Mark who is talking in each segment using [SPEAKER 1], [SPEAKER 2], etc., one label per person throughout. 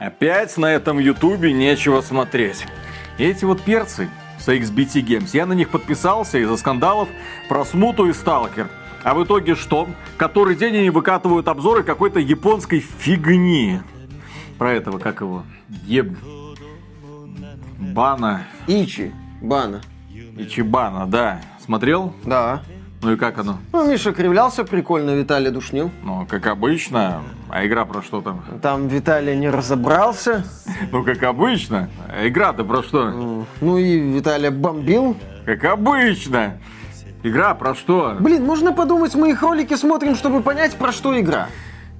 [SPEAKER 1] Опять на этом ютубе нечего смотреть. Эти вот перцы с XBT Games, я на них подписался из-за скандалов про смуту и сталкер. А в итоге что? Который день они выкатывают обзоры какой-то японской фигни. Про этого, как его? Еб... Бана.
[SPEAKER 2] Ичи. Бана.
[SPEAKER 1] Ичибана, да. Смотрел?
[SPEAKER 2] Да.
[SPEAKER 1] Ну и как оно?
[SPEAKER 2] Ну, Миша кривлялся прикольно, Виталий душнил.
[SPEAKER 1] Ну, как обычно. А игра про что там?
[SPEAKER 2] Там Виталий не разобрался.
[SPEAKER 1] Ну, как обычно. А игра-то про что?
[SPEAKER 2] Ну и Виталий бомбил.
[SPEAKER 1] Как обычно. Игра про что?
[SPEAKER 2] Блин, можно подумать, мы их ролики смотрим, чтобы понять, про что игра.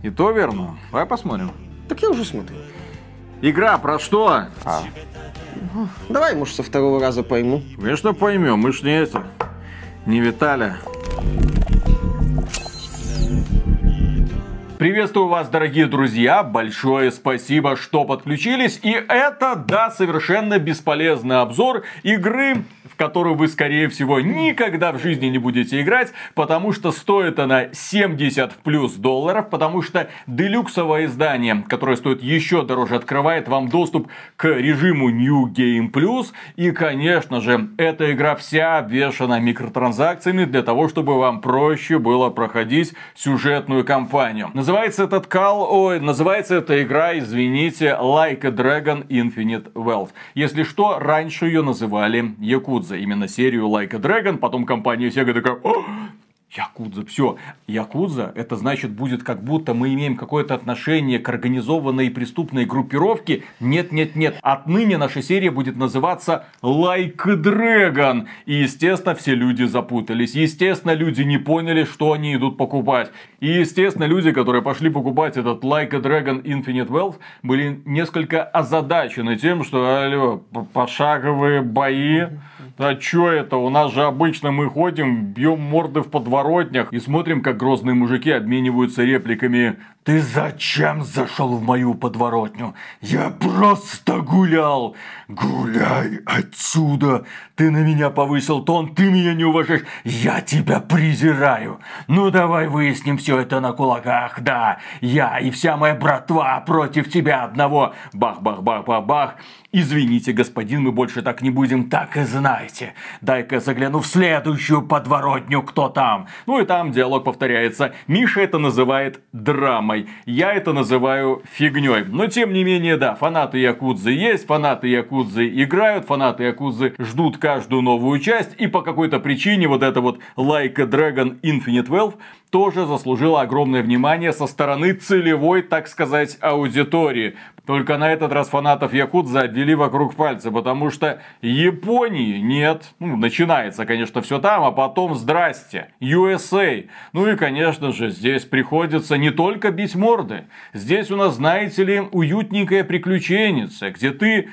[SPEAKER 1] И то верно. Давай посмотрим.
[SPEAKER 2] Так я уже смотрю.
[SPEAKER 1] Игра про что?
[SPEAKER 2] А. Давай, может, со второго раза пойму.
[SPEAKER 1] Конечно, поймем. Мы ж не это. Не Виталя. Приветствую вас, дорогие друзья. Большое спасибо, что подключились. И это, да, совершенно бесполезный обзор игры которую вы, скорее всего, никогда в жизни не будете играть, потому что стоит она 70 плюс долларов, потому что делюксовое издание, которое стоит еще дороже, открывает вам доступ к режиму New Game Plus. И, конечно же, эта игра вся обвешана микротранзакциями для того, чтобы вам проще было проходить сюжетную кампанию. Называется этот кал, ой, называется эта игра, извините, Like a Dragon Infinite Wealth. Если что, раньше ее называли Якудза. Yakuza, именно серию Like a Dragon, потом компания Sega такая, Якудза, все. Якудза, это значит будет как будто мы имеем какое-то отношение к организованной преступной группировке. Нет, нет, нет. Отныне наша серия будет называться Like Dragon. И, естественно, все люди запутались. Естественно, люди не поняли, что они идут покупать. И, естественно, люди, которые пошли покупать этот Like a Dragon Infinite Wealth, были несколько озадачены тем, что, алло, пошаговые бои. А чё это? У нас же обычно мы ходим, бьем морды в подворотнях и смотрим, как грозные мужики обмениваются репликами ты зачем зашел в мою подворотню? Я просто гулял. Гуляй отсюда. Ты на меня повысил тон, ты меня не уважаешь. Я тебя презираю. Ну давай выясним все это на кулаках. Да, я и вся моя братва против тебя одного. Бах-бах-бах-бах-бах. Извините, господин, мы больше так не будем, так и знаете. Дай-ка загляну в следующую подворотню, кто там. Ну и там диалог повторяется. Миша это называет драмой. Я это называю фигней. Но тем не менее, да, фанаты Якудзы есть, фанаты Якудзы играют, фанаты Якудзы ждут каждую новую часть. И по какой-то причине вот это вот Like a Dragon Infinite Wealth тоже заслужила огромное внимание со стороны целевой, так сказать, аудитории. Только на этот раз фанатов Якудза обвели вокруг пальца, потому что Японии нет. Ну, начинается, конечно, все там, а потом здрасте. USA. Ну и, конечно же, здесь приходится не только бить морды. Здесь у нас, знаете ли, уютненькая приключенница, где ты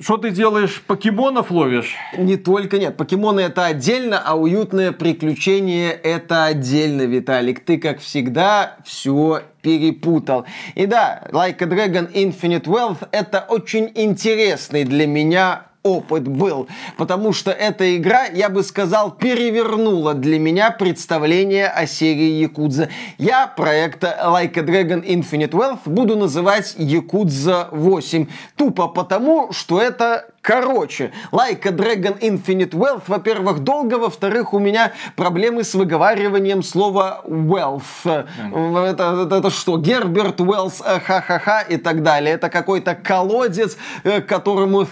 [SPEAKER 1] что ты делаешь? Покемонов ловишь?
[SPEAKER 2] Не только нет. Покемоны это отдельно, а уютное приключение это отдельно, Виталик. Ты, как всегда, все перепутал. И да, Like a Dragon Infinite Wealth это очень интересный для меня опыт был, потому что эта игра, я бы сказал, перевернула для меня представление о серии Якудза. Я проект Like a Dragon Infinite Wealth буду называть Якудза 8, тупо потому, что это Короче, Like a Dragon Infinite Wealth, во-первых, долго, во-вторых, у меня проблемы с выговариванием слова wealth. Mm. Это, это, это что, Герберт Уэллс, э, ха-ха-ха и так далее. Это какой-то колодец, э, которому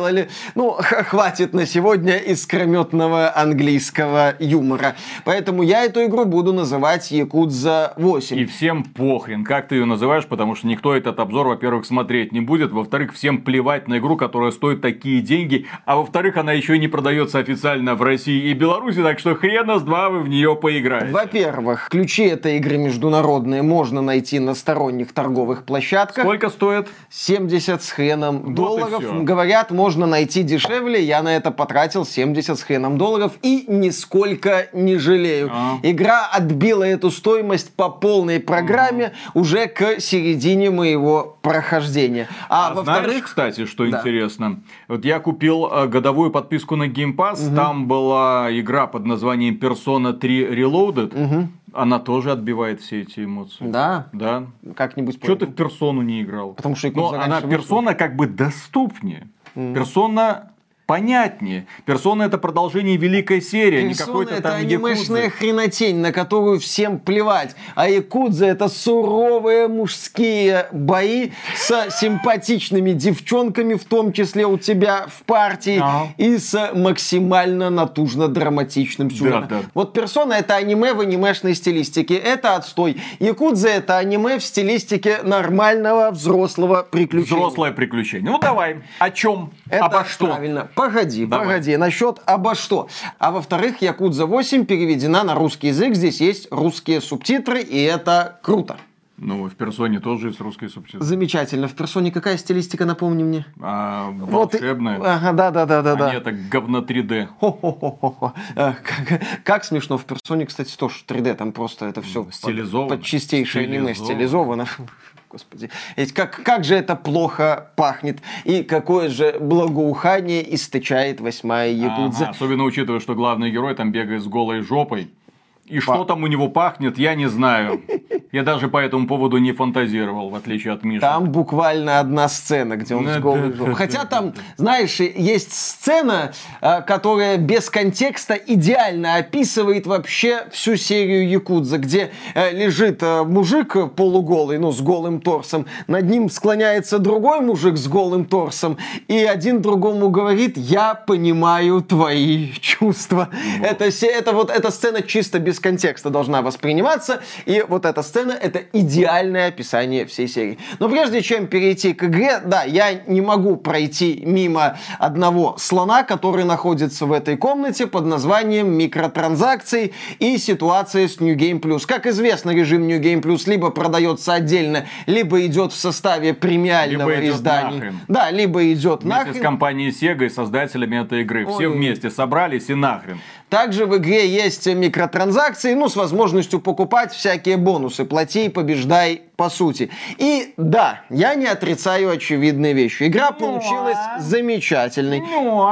[SPEAKER 2] приделали. Ну, хватит на сегодня искрометного английского юмора. Поэтому я эту игру буду называть Якудза 8.
[SPEAKER 1] И всем похрен, как ты ее называешь, потому что никто этот обзор, во-первых, смотреть не будет, во-вторых, всем плевать на игру, которая стоит такие деньги, а во-вторых, она еще и не продается официально в России и Беларуси, так что хрена с два вы в нее поиграете.
[SPEAKER 2] Во-первых, ключи этой игры международные можно найти на сторонних торговых площадках.
[SPEAKER 1] Сколько стоит?
[SPEAKER 2] 70 с хреном вот долларов. Говорят, можно найти дешевле. Я на это потратил 70 с хреном долларов и нисколько не жалею. А. Игра отбила эту стоимость по полной программе а. уже к середине моего прохождения.
[SPEAKER 1] А, а во-вторых, знаешь, кстати, что да. интересно? Вот я купил э, годовую подписку на Game Pass. Угу. Там была игра под названием Persona 3 Reloaded. Угу. Она тоже отбивает все эти эмоции.
[SPEAKER 2] Да,
[SPEAKER 1] Да.
[SPEAKER 2] как-нибудь
[SPEAKER 1] Что ты в персону не играл?
[SPEAKER 2] Потому что
[SPEAKER 1] Но она персона как бы доступнее. Персона понятнее. Персона это продолжение великой серии, не
[SPEAKER 2] Персона
[SPEAKER 1] какой-то
[SPEAKER 2] это
[SPEAKER 1] там
[SPEAKER 2] анимешная
[SPEAKER 1] якудзы.
[SPEAKER 2] хренотень, на которую всем плевать. А Якудза это суровые мужские бои с симпатичными девчонками, в том числе у тебя в партии,
[SPEAKER 1] Ага.
[SPEAKER 2] и с максимально натужно-драматичным сюжетом.
[SPEAKER 1] да.
[SPEAKER 2] Вот Персона это аниме в анимешной стилистике. Это отстой. Якудза это аниме в стилистике нормального взрослого приключения.
[SPEAKER 1] Взрослое приключение. Ну давай, о чем?
[SPEAKER 2] Это
[SPEAKER 1] Обо что?
[SPEAKER 2] Правильно. Погоди,
[SPEAKER 1] Давай.
[SPEAKER 2] погоди. Насчет обо что. А во-вторых, Якудза 8 переведена на русский язык. Здесь есть русские субтитры, и это круто.
[SPEAKER 1] Ну, в персоне тоже есть русский субтитр.
[SPEAKER 2] Замечательно. В персоне какая стилистика, напомни мне?
[SPEAKER 1] А,
[SPEAKER 2] Вот
[SPEAKER 1] волшебная.
[SPEAKER 2] Ага, да, да, да, да,
[SPEAKER 1] А
[SPEAKER 2] да.
[SPEAKER 1] это говно 3D.
[SPEAKER 2] Хо-хо-хо-хо. Э, Как, как смешно. В персоне, кстати, тоже 3D. Там просто это все
[SPEAKER 1] Стилизовано.
[SPEAKER 2] под, чистейшее аниме
[SPEAKER 1] Стилизовано.
[SPEAKER 2] Господи. Ведь как, как же это плохо пахнет. И какое же благоухание источает восьмая Якудза.
[SPEAKER 1] Ага, особенно учитывая, что главный герой там бегает с голой жопой. И что там у него пахнет, я не знаю. Я даже по этому поводу не фантазировал, в отличие от Миши.
[SPEAKER 2] Там буквально одна сцена, где он с голой жопой. Хотя там, знаешь, есть сцена, э, которая без контекста идеально описывает вообще всю серию Якудза, где э, лежит э, мужик полуголый, ну, с голым торсом, над ним склоняется другой мужик с голым торсом, и один другому говорит, я понимаю твои чувства. Это, се- это вот эта сцена чисто без контекста должна восприниматься, и вот эта сцена это идеальное описание всей серии. Но прежде чем перейти к игре, да, я не могу пройти мимо одного слона, который находится в этой комнате под названием микротранзакции и ситуация с New Game Plus. Как известно, режим New Game Plus либо продается отдельно, либо идет в составе премиального
[SPEAKER 1] Либо идет
[SPEAKER 2] издания.
[SPEAKER 1] нахрен.
[SPEAKER 2] Да, либо идет
[SPEAKER 1] Вместе
[SPEAKER 2] нахрен.
[SPEAKER 1] с компанией Sega и создателями этой игры. Все
[SPEAKER 2] Ой.
[SPEAKER 1] вместе собрались и нахрен.
[SPEAKER 2] Также в игре есть микротранзакции, ну, с возможностью покупать всякие бонусы. Плати побеждай, по сути. И да, я не отрицаю очевидные вещи. Игра получилась замечательной.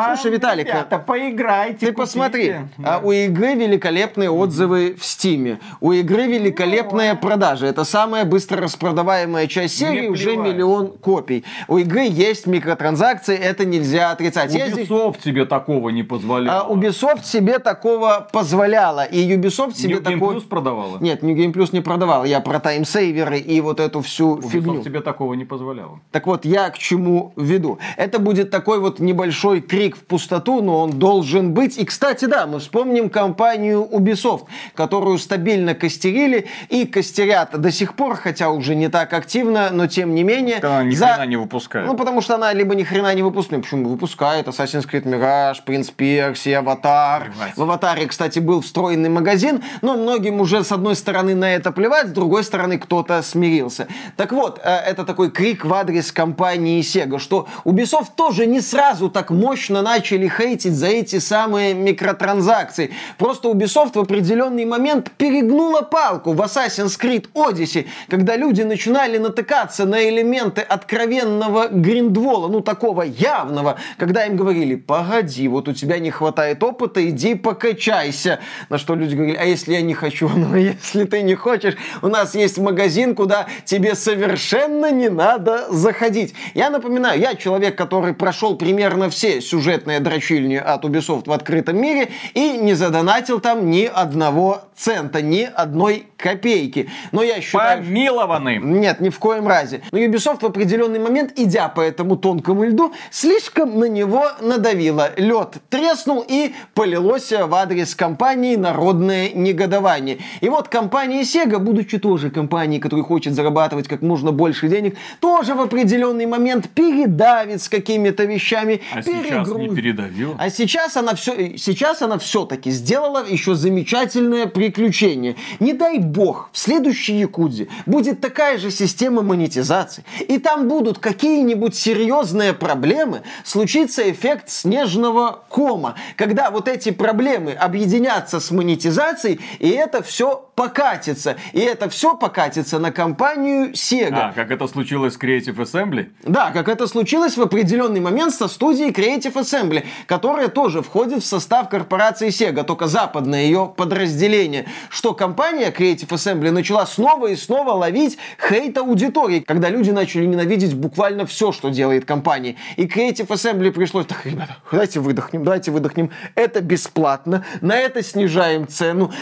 [SPEAKER 2] Слушай, Виталик, а
[SPEAKER 1] поиграйте.
[SPEAKER 2] ты посмотри, а у игры великолепные отзывы в Стиме. У игры великолепные продажи. Это самая быстро распродаваемая часть серии,
[SPEAKER 1] Мне
[SPEAKER 2] уже
[SPEAKER 1] плевать.
[SPEAKER 2] миллион копий. У игры есть микротранзакции, это нельзя отрицать. Здесь-
[SPEAKER 1] Ubisoft тебе такого не позволял.
[SPEAKER 2] а Ubisoft себе такого позволяла. И Ubisoft себе
[SPEAKER 1] New Game. Plus продавала?
[SPEAKER 2] Нет, New Game Plus не продавал. Я про таймсейверы и вот эту всю
[SPEAKER 1] Ubisoft
[SPEAKER 2] фигню.
[SPEAKER 1] тебе такого не позволяла.
[SPEAKER 2] Так вот, я к чему веду. Это будет такой вот небольшой крик в пустоту, но он должен быть. И, кстати, да, мы вспомним компанию Ubisoft, которую стабильно костерили и костерят до сих пор, хотя уже не так активно, но тем не менее.
[SPEAKER 1] Она ни
[SPEAKER 2] за-
[SPEAKER 1] хрена не выпускает.
[SPEAKER 2] Ну, потому что она либо ни хрена не выпускает. Почему выпускает? Assassin's Creed Mirage, Prince Persia, Аватар. В Аватаре, кстати, был встроенный магазин, но многим уже с одной стороны на это плевать, с другой стороны кто-то смирился. Так вот, э, это такой крик в адрес компании Sega, что Ubisoft тоже не сразу так мощно начали хейтить за эти самые микротранзакции. Просто Ubisoft в определенный момент перегнула палку в Assassin's Creed Odyssey, когда люди начинали натыкаться на элементы откровенного гриндвола, ну такого явного, когда им говорили, погоди, вот у тебя не хватает опыта, иди покачайся. На что люди говорили, а если я не хочу? Ну, если ты не хочешь, у нас есть магазин, куда тебе совершенно не надо заходить. Я напоминаю, я человек, который прошел примерно все сюжетные дрочильни от Ubisoft в открытом мире и не задонатил там ни одного цента, ни одной копейки. Но я считаю...
[SPEAKER 1] Помилованы.
[SPEAKER 2] Нет, ни в коем разе. Но Ubisoft в определенный момент, идя по этому тонкому льду, слишком на него надавило. Лед треснул и полилось в адрес компании народное негодование. И вот компания Sega, будучи тоже компанией, которая хочет зарабатывать как можно больше денег, тоже в определенный момент передавит с какими-то вещами.
[SPEAKER 1] А сейчас не передавил.
[SPEAKER 2] А сейчас она все, сейчас она все-таки сделала еще замечательное приключение. Не дай бог, в следующей Якудзе будет такая же система монетизации, и там будут какие-нибудь серьезные проблемы, случится эффект снежного кома, когда вот эти проблемы объединятся с монетизацией, и это все покатится. И это все покатится на компанию Sega.
[SPEAKER 1] А, как это случилось с Creative Assembly?
[SPEAKER 2] Да, как это случилось в определенный момент со студией Creative Assembly, которая тоже входит в состав корпорации Sega, только западное ее подразделение. Впечатление, что компания Creative Assembly начала снова и снова ловить хейт аудитории, когда люди начали ненавидеть буквально все, что делает компания. И Creative Assembly пришлось, так, ребята, давайте выдохнем, давайте выдохнем. Это бесплатно, на это снижаем цену.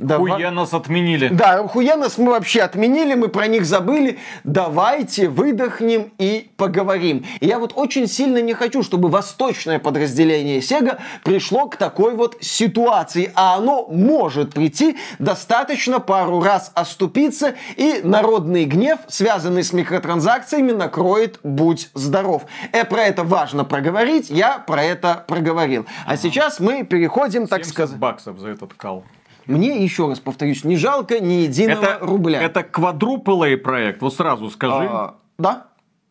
[SPEAKER 1] Давай... Хуя нас отменили.
[SPEAKER 2] Да, хуя нас мы вообще отменили, мы про них забыли. Давайте выдохнем и поговорим. И я вот очень сильно не хочу, чтобы восточное подразделение Sega пришло к такой вот ситуации. А оно может прийти, достаточно пару раз оступиться, и народный гнев, связанный с микротранзакциями, накроет «Будь здоров». Э, про это важно проговорить, я про это проговорил. А сейчас мы переходим, так сказать...
[SPEAKER 1] баксов за этот кал.
[SPEAKER 2] Мне, еще раз повторюсь, не жалко ни единого
[SPEAKER 1] это,
[SPEAKER 2] рубля.
[SPEAKER 1] Это квадрупл проект, вот сразу скажи.
[SPEAKER 2] А, да.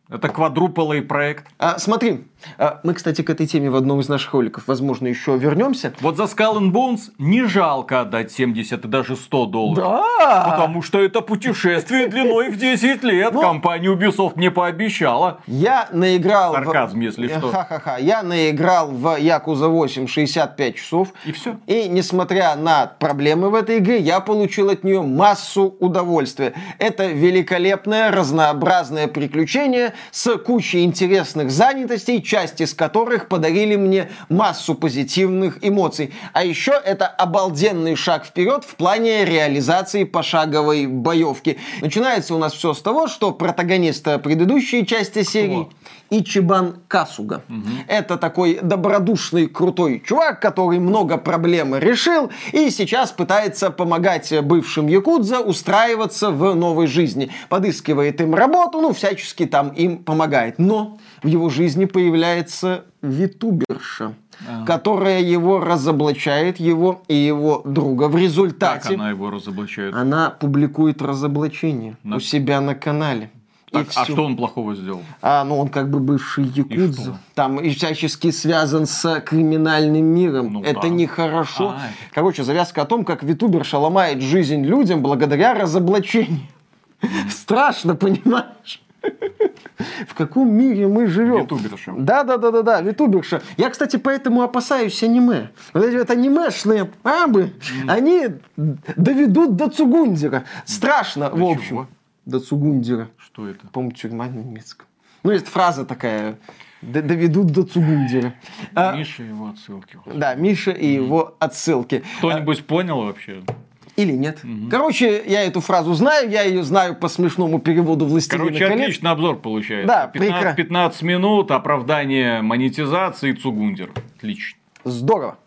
[SPEAKER 1] Это квадрупл проект.
[SPEAKER 2] А, смотри, а, мы, кстати, к этой теме в одном из наших роликов, возможно, еще вернемся.
[SPEAKER 1] Вот за Skull and Bones не жалко отдать 70 и даже 100 долларов.
[SPEAKER 2] Да!
[SPEAKER 1] Потому что это путешествие длиной в 10 лет. Но... Ну, Компания Ubisoft мне пообещала.
[SPEAKER 2] Я наиграл...
[SPEAKER 1] Сарказм, в... если что.
[SPEAKER 2] Ха-ха-ха. Я наиграл в Якуза 8 65 часов.
[SPEAKER 1] И все.
[SPEAKER 2] И, несмотря на проблемы в этой игре, я получил от нее массу удовольствия. Это великолепное, разнообразное приключение с кучей интересных занятостей, часть из которых подарили мне массу позитивных эмоций. А еще это обалденный шаг вперед в плане реализации пошаговой боевки. Начинается у нас все с того, что протагонист предыдущей части серии. Ичибан Касуга. Угу. Это такой добродушный, крутой чувак, который много проблем решил и сейчас пытается помогать бывшим якудза устраиваться в новой жизни. Подыскивает им работу, ну, всячески там им помогает. Но в его жизни появляется витуберша, а. которая его разоблачает, его и его друга. В результате... Как
[SPEAKER 1] она его разоблачает?
[SPEAKER 2] Она публикует разоблачение на... у себя на канале.
[SPEAKER 1] Так, а что он плохого сделал?
[SPEAKER 2] А, ну он как бы бывший якудза. И там и всячески связан с криминальным миром. Ну, это да. нехорошо. А, Короче, завязка о том, как витуберша ломает жизнь людям благодаря разоблачению. Страшно, понимаешь? В каком мире мы живем?
[SPEAKER 1] Витуберша.
[SPEAKER 2] Да, да, да, да, да, витуберша. Я, кстати, поэтому опасаюсь аниме. Вот эти вот анимешные mm. они доведут до Цугундера. Страшно, до в общем. Чего? До Цугундера.
[SPEAKER 1] Что это?
[SPEAKER 2] По-моему, тюрьма на немецком. Ну, есть фраза такая доведут до Цугундера.
[SPEAKER 1] А, Миша и его отсылки.
[SPEAKER 2] Да, Миша и его отсылки.
[SPEAKER 1] Кто-нибудь понял вообще?
[SPEAKER 2] Или нет. Угу. Короче, я эту фразу знаю, я ее знаю по смешному переводу «Властелина
[SPEAKER 1] Короче, колец». отличный обзор получается. Да, 15, прекра... 15 минут, оправдание монетизации, Цугундер. Отлично.
[SPEAKER 2] Здорово.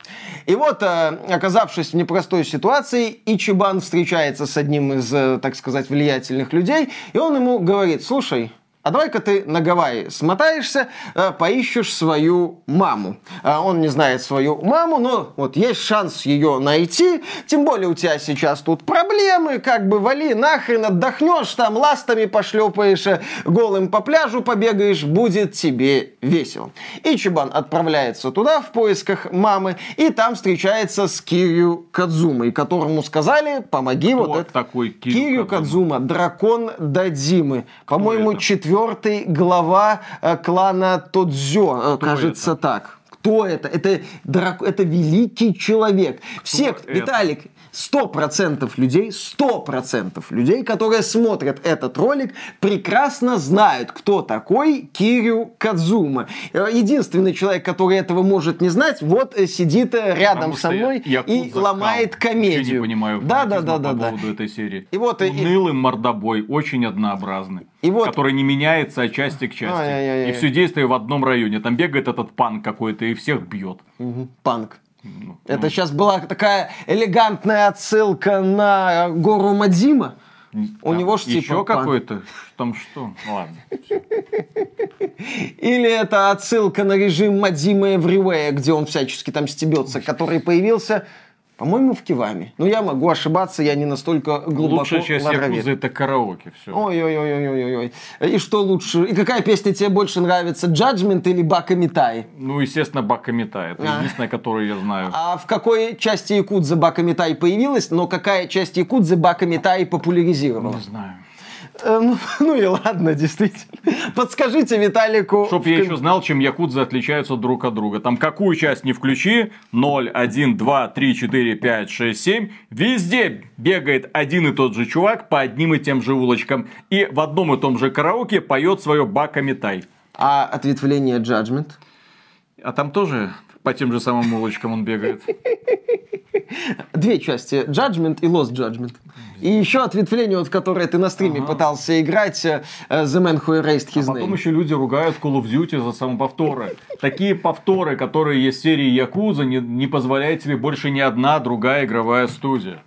[SPEAKER 2] И вот, э, оказавшись в непростой ситуации, Ичибан встречается с одним из, э, так сказать, влиятельных людей, и он ему говорит, слушай, а давай-ка ты на Гавайи смотаешься, э, поищешь свою маму. А он не знает свою маму, но вот есть шанс ее найти. Тем более у тебя сейчас тут проблемы, как бы вали нахрен, отдохнешь, там ластами пошлепаешь, э, голым по пляжу побегаешь, будет тебе весело. И Чебан отправляется туда в поисках мамы, и там встречается с Кирью Кадзумой, которому сказали, помоги Кто вот это.
[SPEAKER 1] такой
[SPEAKER 2] Кирю, Кирью Кадзума? дракон Дадзимы. По-моему, четвертый четвертый глава э, клана Тодзё, Кто кажется это? так. Кто это? Это, драк... это великий человек. Кто Все, это? Виталик, сто процентов людей, сто процентов людей, которые смотрят этот ролик, прекрасно знают, кто такой Кирю Кадзума. Э, единственный человек, который этого может не знать, вот сидит рядом Потому со мной и ломает комедию.
[SPEAKER 1] Я не понимаю
[SPEAKER 2] да, да, да, да, по
[SPEAKER 1] да. поводу этой серии. И вот, Унылый и... мордобой, очень однообразный и вот... который не меняется от части к части. Ай-яй-яй. И все действие в одном районе. Там бегает этот панк какой-то и всех бьет.
[SPEAKER 2] Угу. Панк. Ну, Это ну... сейчас была такая элегантная отсылка на гору Мадзима. У него же
[SPEAKER 1] типа Еще какой-то? Там что? Ладно.
[SPEAKER 2] Или это отсылка на режим Мадзима Эвривея, где он всячески там стебется, который появился по-моему, в Кивами. Но я могу ошибаться, я не настолько глубоко
[SPEAKER 1] Лучшая часть Якузы это караоке. Все.
[SPEAKER 2] Ой-ой-ой-ой-ой. И что лучше? И какая песня тебе больше нравится? Judgment или Бака Митай?
[SPEAKER 1] Ну, естественно, Бака Митай. Это а. единственная, которую я знаю.
[SPEAKER 2] А в какой части Якудзы Бака Митай появилась, но какая часть Якудзы Бака Митай популяризировала?
[SPEAKER 1] Не знаю.
[SPEAKER 2] Э, ну, ну и ладно, действительно. Подскажите Виталику...
[SPEAKER 1] Чтоб я еще знал, чем якудзы отличаются друг от друга. Там какую часть не включи, 0, 1, 2, 3, 4, 5, 6, 7, везде бегает один и тот же чувак по одним и тем же улочкам. И в одном и том же караоке поет свое Бака Метай.
[SPEAKER 2] А ответвление Judgment?
[SPEAKER 1] А там тоже по тем же самым улочкам он бегает.
[SPEAKER 2] Две части. Judgment и Lost Judgment. И еще ответвление, вот, которое ты на стриме ага. пытался играть, э, The Man Who Erased His
[SPEAKER 1] а потом еще люди ругают Call of Duty за самоповторы. Такие повторы, которые есть в серии Якуза, не, не позволяет тебе больше ни одна другая игровая студия.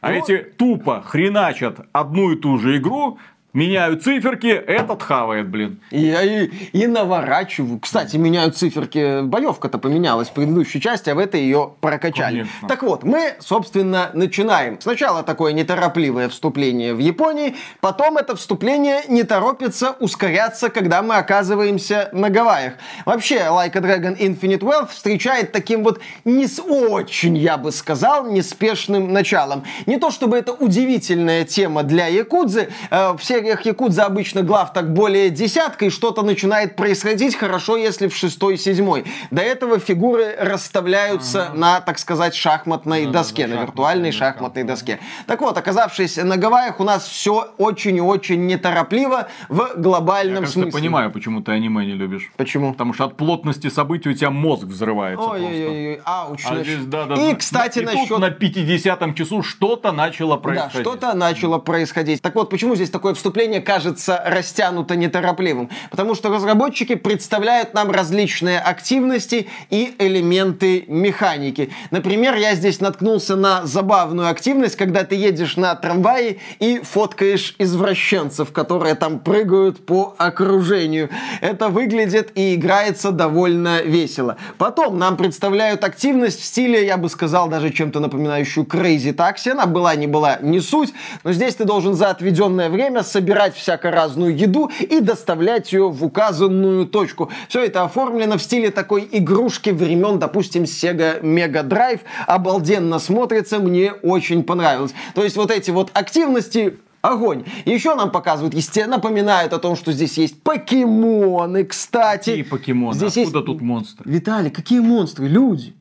[SPEAKER 1] А ну, эти тупо хреначат одну и ту же игру, Меняют циферки, этот хавает, блин.
[SPEAKER 2] И, и, и наворачиваю. Кстати, меняют циферки. Боевка-то поменялась в предыдущей части, а в этой ее прокачали. Конечно. Так вот, мы, собственно, начинаем. Сначала такое неторопливое вступление в Японии, потом это вступление не торопится ускоряться, когда мы оказываемся на Гавайях. Вообще, Like a Dragon Infinite Wealth встречает таким вот не с очень, я бы сказал, неспешным началом. Не то чтобы это удивительная тема для Якудзы, э, все сериях Якудза обычно глав так более десятка, и что-то начинает происходить хорошо, если в шестой, седьмой. До этого фигуры расставляются ага. на, так сказать, шахматной да, доске, да, на виртуальной шахматной доске. Так вот, оказавшись на Гавайях, у нас все очень и очень неторопливо в глобальном
[SPEAKER 1] Я,
[SPEAKER 2] смысле.
[SPEAKER 1] Я понимаю, почему ты аниме не любишь.
[SPEAKER 2] Почему?
[SPEAKER 1] Потому что от плотности событий у тебя мозг взрывается Ой-ой-ой,
[SPEAKER 2] ауч. А
[SPEAKER 1] здесь, да, да,
[SPEAKER 2] и, кстати, и насчет...
[SPEAKER 1] на 50-м часу что-то начало происходить.
[SPEAKER 2] Да, что-то начало происходить. Так вот, почему здесь такое вступление выступление кажется растянуто неторопливым? Потому что разработчики представляют нам различные активности и элементы механики. Например, я здесь наткнулся на забавную активность, когда ты едешь на трамвае и фоткаешь извращенцев, которые там прыгают по окружению. Это выглядит и играется довольно весело. Потом нам представляют активность в стиле, я бы сказал, даже чем-то напоминающую Crazy Taxi. Она была, не была, не суть. Но здесь ты должен за отведенное время собирать всяко разную еду и доставлять ее в указанную точку. Все это оформлено в стиле такой игрушки времен, допустим, Sega Mega Drive. Обалденно смотрится, мне очень понравилось. То есть вот эти вот активности Огонь. Еще нам показывают, естественно, напоминают о том, что здесь есть покемоны, кстати.
[SPEAKER 1] Какие покемоны? Здесь Откуда есть... тут монстры?
[SPEAKER 2] Виталий, какие монстры? Люди.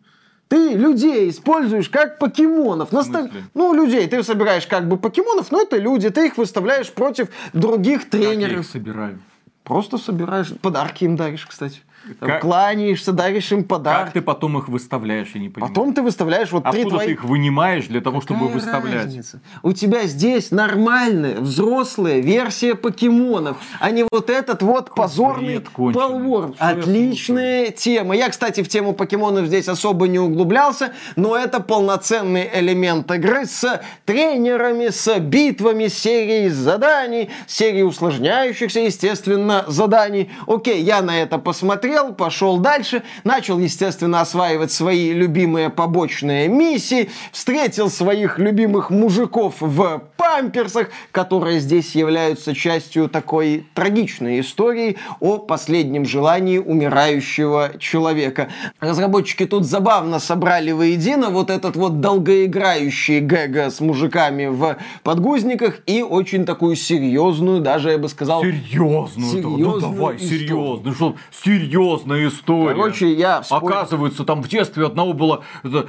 [SPEAKER 2] Ты людей используешь как покемонов. Настав... Ну, людей. Ты собираешь как бы покемонов, но это люди. Ты их выставляешь против других тренеров. Как я их
[SPEAKER 1] собираю?
[SPEAKER 2] Просто собираешь. Подарки им даришь, кстати. Там, как... Кланяешься, даришь им подарок.
[SPEAKER 1] Как ты потом их выставляешь, я не понимаю.
[SPEAKER 2] Потом ты выставляешь вот
[SPEAKER 1] Откуда
[SPEAKER 2] три твои...
[SPEAKER 1] ты их вынимаешь для того, Какая чтобы выставлять? Разница?
[SPEAKER 2] У тебя здесь нормальная, взрослая версия покемонов, а не вот этот вот позорный полвор. Отличная тема. Я, кстати, в тему покемонов здесь особо не углублялся, но это полноценный элемент игры с тренерами, с битвами, серией заданий, серией усложняющихся, естественно, заданий. Окей, я на это посмотрел, посмотрел, пошел дальше, начал, естественно, осваивать свои любимые побочные миссии, встретил своих любимых мужиков в памперсах, которые здесь являются частью такой трагичной истории о последнем желании умирающего человека. Разработчики тут забавно собрали воедино вот этот вот долгоиграющий гэга с мужиками в подгузниках и очень такую серьезную, даже я бы сказал...
[SPEAKER 1] Серьезную? серьезную да, ну давай, серьезную. Что, серьезная история.
[SPEAKER 2] Короче, я
[SPEAKER 1] вспомнил... Оказывается, там в детстве одного была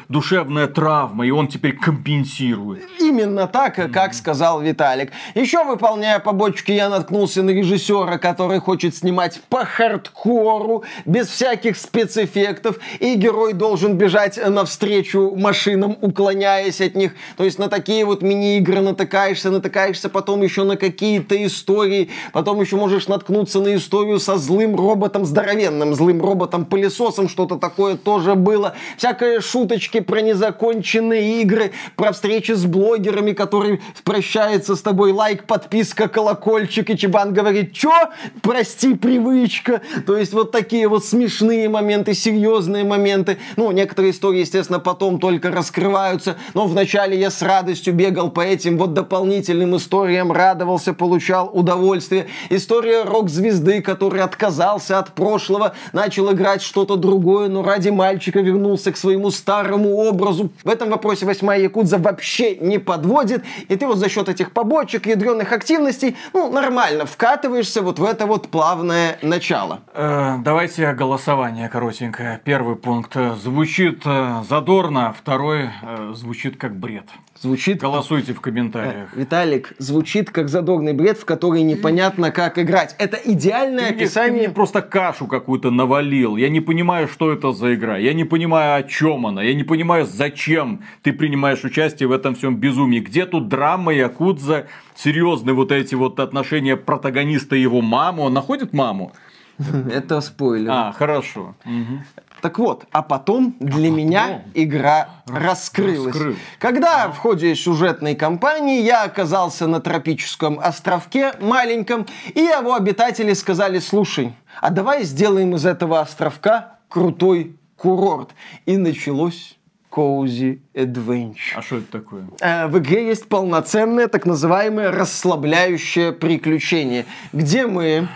[SPEAKER 1] душевная травма, и он теперь компенсирует.
[SPEAKER 2] Именно так, как сказал Виталик. Еще выполняя побочки, я наткнулся на режиссера, который хочет снимать по хардкору, без всяких спецэффектов, и герой должен бежать навстречу машинам, уклоняясь от них. То есть на такие вот мини-игры натыкаешься, натыкаешься потом еще на какие-то истории, потом еще можешь наткнуться на историю со злым роботом здоровенным, злым роботом-пылесосом, что-то такое тоже было. Всякие шуточки про незаконченные игры, про встречи с блогерами, которые прощаются с тобой, лайк, подписка, колокольчик, и Чебан говорит, чё? Прости, привычка. То есть вот такие вот смешные моменты, серьезные моменты. Ну, некоторые истории, естественно, потом только раскрываются, но вначале я с радостью бегал по этим вот дополнительным историям, радовался, получал удовольствие. История рок-звезды, который отказался от прошлого, начал играть что-то другое, но ради мальчика вернулся к своему старому образу. В этом вопросе восьмая Якудза вообще не подводит. И ты вот за счет этих побочек, ядреных активностей, ну, нормально вкатываешься вот в это вот плавное начало.
[SPEAKER 1] Э, давайте голосование коротенькое. Первый пункт звучит э, задорно, второй э, звучит как бред.
[SPEAKER 2] Звучит...
[SPEAKER 1] Голосуйте в комментариях.
[SPEAKER 2] Виталик, звучит как задорный бред, в который непонятно как играть. Это идеальное
[SPEAKER 1] Ты мне-
[SPEAKER 2] описание...
[SPEAKER 1] Ты мне просто кашу какую-то навалил. Я не понимаю, что это за игра. Я не понимаю, о чем она. Я не понимаю, зачем ты принимаешь участие в этом всем безумии. Где тут драма, якудза, серьезные вот эти вот отношения протагониста и его мамы. Он находит маму?
[SPEAKER 2] Это спойлер.
[SPEAKER 1] А, хорошо. Мгм.
[SPEAKER 2] Так вот, а потом для меня игра раскрылась.
[SPEAKER 1] раскрылась.
[SPEAKER 2] Когда в ходе сюжетной кампании я оказался на тропическом островке маленьком, и его обитатели сказали, слушай, а давай сделаем из этого островка крутой курорт. И началось Cozy Adventure.
[SPEAKER 1] А что это такое?
[SPEAKER 2] Э, В игре есть полноценное так называемое расслабляющее приключение, где мы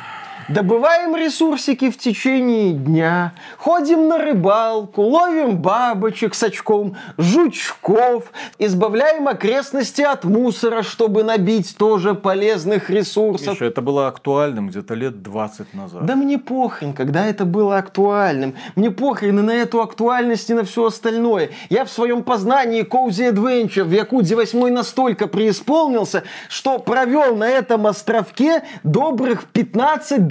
[SPEAKER 2] добываем ресурсики в течение дня, ходим на рыбалку, ловим бабочек с очком, жучков, избавляем окрестности от мусора, чтобы набить тоже полезных ресурсов.
[SPEAKER 1] Миша, это было актуальным где-то лет 20 назад.
[SPEAKER 2] Да мне похрен, когда это было актуальным. Мне похрен и на эту актуальность, и на все остальное. Я в своем познании Cozy Adventure в Якудзе 8 настолько преисполнился, что провел на этом островке добрых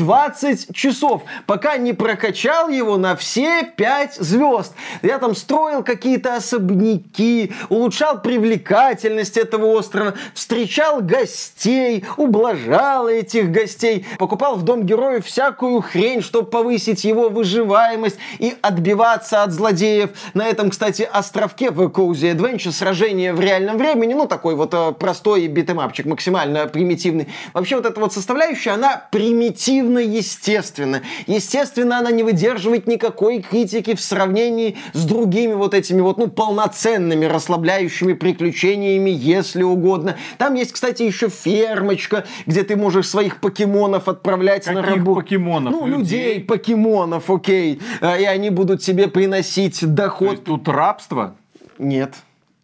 [SPEAKER 2] 15-20 часов, пока не прокачал его на все 5 звезд. Я там строил какие-то особняки, улучшал привлекательность этого острова, встречал гостей, ублажал этих гостей, покупал в дом героев всякую хрень, чтобы повысить его выживаемость и отбиваться от злодеев. На этом, кстати, островке в Cozy Adventure сражение в реальном времени, ну, такой вот э, простой битэмапчик, максимально примитивный. Вообще вот эта вот составляющая, она примитивно естественна. Естественно, она не выдерживает никакой критики в сравнении с другими вот этими вот, ну, полноценными расслабляющими приключениями, если угодно. Там есть, кстати, еще фермочка, где ты можешь своих покемонов отправлять на
[SPEAKER 1] Каких
[SPEAKER 2] работу.
[SPEAKER 1] покемонов?
[SPEAKER 2] Ну, людей, покемонов, окей. Э, И они будут тебе приносить
[SPEAKER 1] То
[SPEAKER 2] доход.
[SPEAKER 1] есть тут рабство?
[SPEAKER 2] Нет.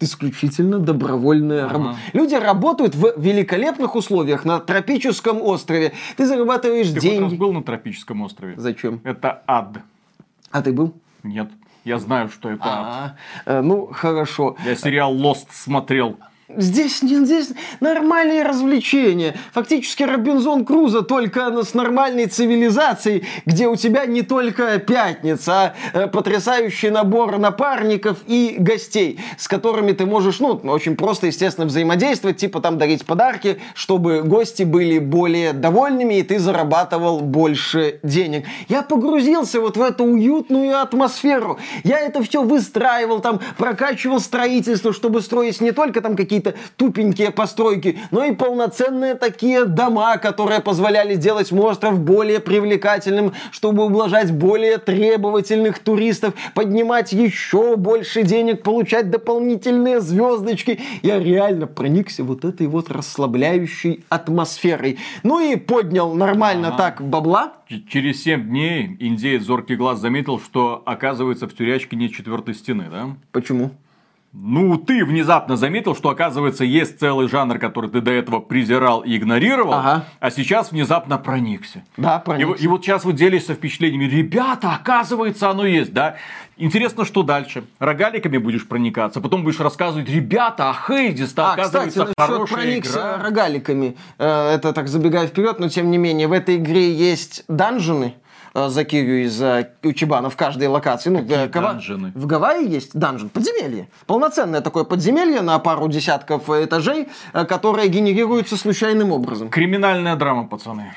[SPEAKER 2] Исключительно добровольная работа. Люди работают в великолепных условиях на тропическом острове. Ты зарабатываешь
[SPEAKER 1] Ты
[SPEAKER 2] деньги.
[SPEAKER 1] был на тропическом острове?
[SPEAKER 2] Зачем?
[SPEAKER 1] Это ад.
[SPEAKER 2] А ты был?
[SPEAKER 1] Нет. Я знаю, что это ад.
[SPEAKER 2] А, э, ну, хорошо.
[SPEAKER 1] Я сериал Lost смотрел.
[SPEAKER 2] Здесь нет, здесь нормальные развлечения. Фактически Робинзон Крузо только с нормальной цивилизацией, где у тебя не только пятница, а э, потрясающий набор напарников и гостей, с которыми ты можешь, ну, очень просто, естественно, взаимодействовать, типа там дарить подарки, чтобы гости были более довольными и ты зарабатывал больше денег. Я погрузился вот в эту уютную атмосферу. Я это все выстраивал, там, прокачивал строительство, чтобы строить не только там какие-то тупенькие постройки, но и полноценные такие дома, которые позволяли делать мой остров более привлекательным, чтобы ублажать более требовательных туристов, поднимать еще больше денег, получать дополнительные звездочки. Я реально проникся вот этой вот расслабляющей атмосферой. Ну и поднял нормально
[SPEAKER 1] Ага.
[SPEAKER 2] так бабла.
[SPEAKER 1] Ч- Через 7 дней индеец Зоркий Глаз заметил, что оказывается в тюрячке нет четвертой стены, да?
[SPEAKER 2] Почему?
[SPEAKER 1] Ну, ты внезапно заметил, что, оказывается, есть целый жанр, который ты до этого презирал и игнорировал,
[SPEAKER 2] Ага.
[SPEAKER 1] а сейчас внезапно проникся.
[SPEAKER 2] Да,
[SPEAKER 1] И,
[SPEAKER 2] проникся.
[SPEAKER 1] во- и вот сейчас вот делишься впечатлениями. Ребята, оказывается, оно есть, да? Интересно, что дальше? Рогаликами будешь проникаться, потом будешь рассказывать, ребята, а Хейдис-то,
[SPEAKER 2] А, кстати,
[SPEAKER 1] оказывается,
[SPEAKER 2] насчет
[SPEAKER 1] хорошая
[SPEAKER 2] проникся
[SPEAKER 1] игра.
[SPEAKER 2] рогаликами. Э, Это так забегая вперед, но тем не менее, в этой игре есть данжены за Кирю из э, Учебана в каждой локации. Ну,
[SPEAKER 1] Какие
[SPEAKER 2] э, Гава-
[SPEAKER 1] данжены?
[SPEAKER 2] В Гавайи есть данжен, подземелье. Полноценное такое подземелье на пару десятков этажей, э, которое генерируется случайным образом.
[SPEAKER 1] Криминальная драма, пацаны.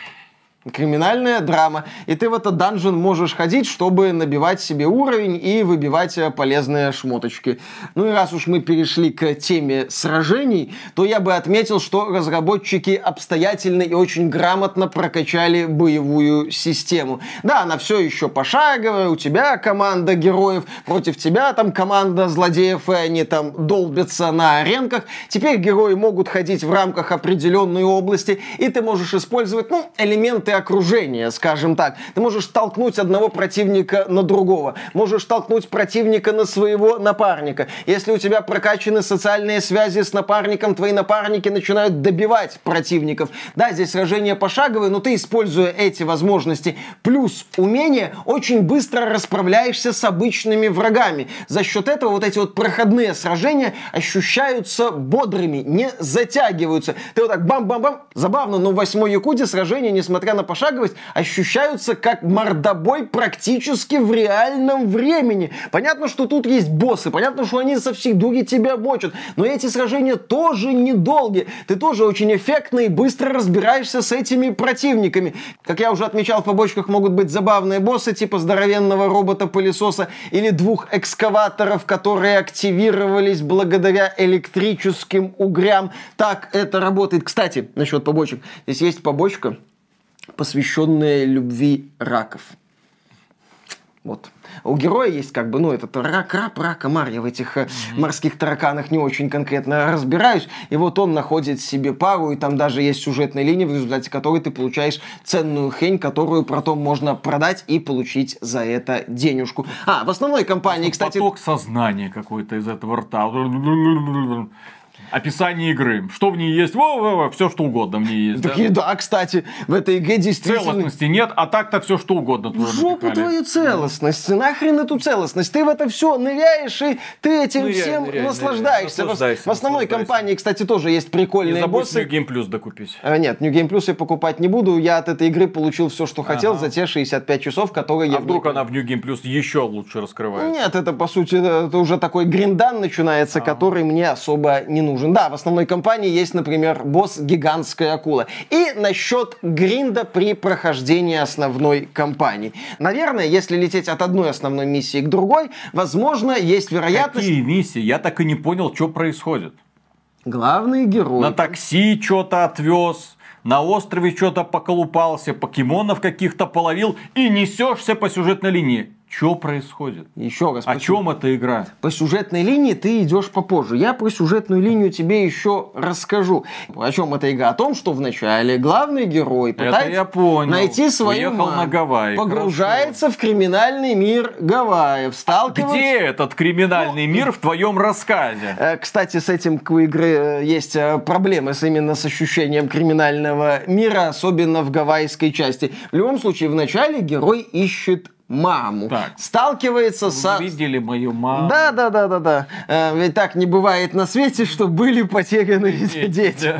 [SPEAKER 2] Криминальная драма. И ты в этот данжен можешь ходить, чтобы набивать себе уровень и выбивать э, полезные шмоточки. Ну и раз уж мы перешли к теме сражений, то я бы отметил, что разработчики обстоятельно и очень грамотно прокачали боевую систему. Да, она все еще пошаговая, у тебя команда героев, против тебя там команда злодеев, и они там долбятся на аренках. Теперь герои могут ходить в рамках определенной области, и ты можешь использовать, ну, элементы элементы окружения, скажем так. Ты можешь толкнуть одного противника на другого, можешь толкнуть противника на своего напарника. Если у тебя прокачаны социальные связи с напарником, твои напарники начинают добивать противников. Да, здесь сражение пошаговое, но ты, используя эти возможности, плюс умение, очень быстро расправляешься с обычными врагами. За счет этого вот эти вот проходные сражения ощущаются бодрыми, не затягиваются. Ты вот так бам-бам-бам, забавно, но в восьмой Якуде сражения, несмотря на пошаговость, ощущаются как мордобой практически в реальном времени. Понятно, что тут есть боссы, понятно, что они со всей дури тебя мочат, но эти сражения тоже недолгие. Ты тоже очень эффектно и быстро разбираешься с этими противниками. Как я уже отмечал, в побочках могут быть забавные боссы, типа здоровенного робота-пылесоса или двух экскаваторов, которые активировались благодаря электрическим угрям. Так это работает. Кстати, насчет побочек. Здесь есть побочка, посвященная любви раков. Вот. У героя есть как бы, ну, этот рак, раб, рака, Марья в этих mm-hmm. морских тараканах не очень конкретно разбираюсь. И вот он находит себе пару, и там даже есть сюжетная линия, в результате которой ты получаешь ценную хрень, которую потом можно продать и получить за это денежку. А, в основной компании, кстати...
[SPEAKER 1] Поток сознания какой-то из этого рта описание игры. Что в ней есть? Во, во, во, все что угодно в ней есть.
[SPEAKER 2] Такие, да? да, кстати, в этой игре действительно...
[SPEAKER 1] Целостности нет, а так-то все что угодно.
[SPEAKER 2] В жопу твою целостность. Нахрен эту целостность. Ты в это все ныряешь, и ты этим ныряй, всем ныряй, наслаждаешься. Ныряй. В основной компании, кстати, тоже есть прикольные
[SPEAKER 1] Не забудь
[SPEAKER 2] боссы.
[SPEAKER 1] New Game Plus докупить.
[SPEAKER 2] А, нет, New Game Plus я покупать не буду. Я от этой игры получил все, что хотел ага. за те 65 часов, которые
[SPEAKER 1] а
[SPEAKER 2] я...
[SPEAKER 1] А вдруг она в New Game Plus еще лучше раскрывается?
[SPEAKER 2] Нет, это по сути это уже такой гриндан начинается, ага. который мне особо не нужен. Да, в основной компании есть, например, босс гигантская акула. И насчет гринда при прохождении основной кампании. Наверное, если лететь от одной основной миссии к другой, возможно, есть вероятность...
[SPEAKER 1] Какие миссии? Я так и не понял, что происходит.
[SPEAKER 2] Главный герой.
[SPEAKER 1] На такси что-то отвез, на острове что-то поколупался, покемонов каких-то половил и несешься по сюжетной линии. Что происходит?
[SPEAKER 2] Еще раз.
[SPEAKER 1] О чем эта игра?
[SPEAKER 2] По сюжетной линии ты идешь попозже. Я про сюжетную линию тебе еще расскажу. О чем эта игра? О том, что вначале главный герой пытается
[SPEAKER 1] я понял.
[SPEAKER 2] найти свою
[SPEAKER 1] Уехал
[SPEAKER 2] маму,
[SPEAKER 1] на Гавайи.
[SPEAKER 2] Погружается
[SPEAKER 1] Хорошо.
[SPEAKER 2] в криминальный мир Гавайев. Сталкивается...
[SPEAKER 1] Где этот криминальный ну, мир в твоем рассказе?
[SPEAKER 2] Э, кстати, с этим у игры э, есть э, проблемы с именно с ощущением криминального мира, особенно в гавайской части. В любом случае, вначале герой ищет маму. Так. Сталкивается Вы со...
[SPEAKER 1] Видели мою маму?
[SPEAKER 2] Да, да, да, да, да. Э, ведь так не бывает на свете, что были потеряны эти дети.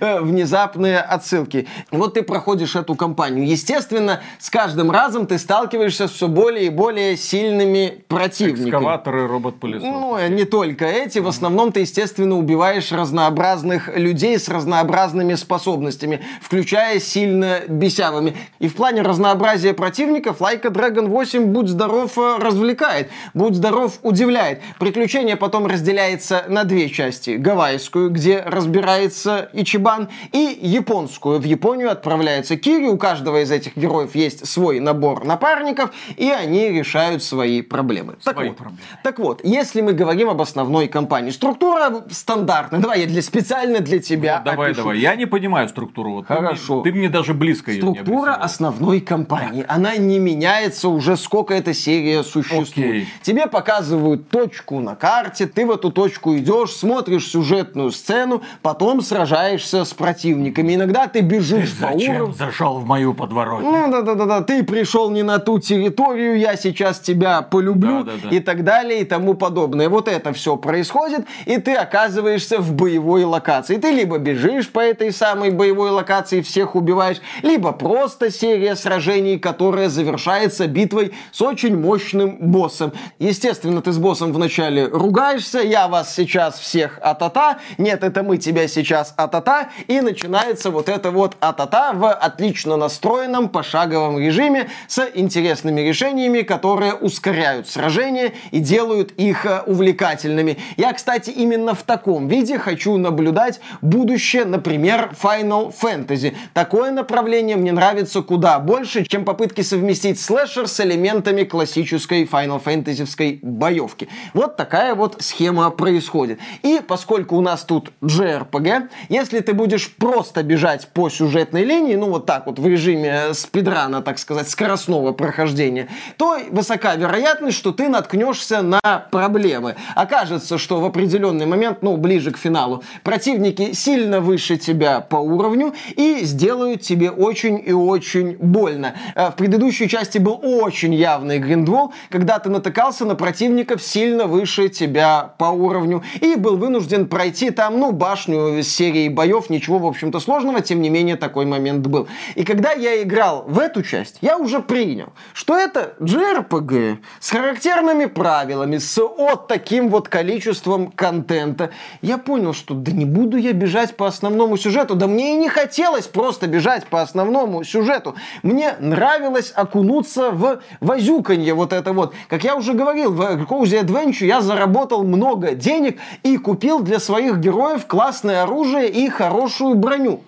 [SPEAKER 2] Э, внезапные отсылки. Вот ты проходишь эту кампанию. Естественно, с каждым разом ты сталкиваешься с все более и более сильными противниками.
[SPEAKER 1] Экскаваторы, робот-пылесос.
[SPEAKER 2] Ну, э, не только эти. В основном ты, естественно, убиваешь разнообразных людей с разнообразными способностями, включая сильно бесявыми. И в плане разнообразия противников Лайка Dragon 8, будь здоров, э, развлекает, будь здоров, удивляет. Приключение потом разделяется на две части. Гавайскую, где разбирается Ичибан, и японскую. В Японию отправляется Кири, у каждого из этих героев есть свой набор напарников, и они решают свои проблемы.
[SPEAKER 1] Свои
[SPEAKER 2] так, вот,
[SPEAKER 1] проблемы.
[SPEAKER 2] так вот, если мы говорим об основной компании, структура стандартная. Давай я для, специально для тебя
[SPEAKER 1] вот, Давай,
[SPEAKER 2] опишу.
[SPEAKER 1] давай. Я не понимаю структуру. Вот
[SPEAKER 2] Хорошо.
[SPEAKER 1] Ты, ты мне даже близко
[SPEAKER 2] Структура основной компании. Она не меняется меняется уже сколько эта серия существует.
[SPEAKER 1] Okay.
[SPEAKER 2] Тебе показывают точку на карте, ты в эту точку идешь, смотришь сюжетную сцену, потом сражаешься с противниками. Иногда ты бежишь
[SPEAKER 1] ты по зачем уровню. зашел в мою подворотню?
[SPEAKER 2] Ну да, да, да, да. Ты пришел не на ту территорию, я сейчас тебя полюблю да, да, да. и так далее и тому подобное. Вот это все происходит, и ты оказываешься в боевой локации. Ты либо бежишь по этой самой боевой локации, всех убиваешь, либо просто серия сражений, которая завершается завершается битвой с очень мощным боссом. Естественно, ты с боссом вначале ругаешься, я вас сейчас всех атата, нет, это мы тебя сейчас атата, и начинается вот это вот атата в отлично настроенном пошаговом режиме с интересными решениями, которые ускоряют сражения и делают их э, увлекательными. Я, кстати, именно в таком виде хочу наблюдать будущее, например, Final Fantasy. Такое направление мне нравится куда больше, чем попытки совместить слэш слэшер с элементами классической Final Fantasy боевки. Вот такая вот схема происходит. И поскольку у нас тут JRPG, если ты будешь просто бежать по сюжетной линии, ну вот так вот в режиме спидрана, так сказать, скоростного прохождения, то высока вероятность, что ты наткнешься на проблемы. Окажется, что в определенный момент, ну, ближе к финалу, противники сильно выше тебя по уровню и сделают тебе очень и очень больно. Э, в предыдущей части был очень явный гриндвол, когда ты натыкался на противников сильно выше тебя по уровню и был вынужден пройти там, ну, башню серии боев, ничего, в общем-то, сложного, тем не менее, такой момент был. И когда я играл в эту часть, я уже принял, что это JRPG с характерными правилами, с вот таким вот количеством контента. Я понял, что да не буду я бежать по основному сюжету, да мне и не хотелось просто бежать по основному сюжету. Мне нравилось окунуться в возюканье вот это вот. Как я уже говорил, в Cozy Adventure я заработал много денег и купил для своих героев классное оружие и хорошую броню.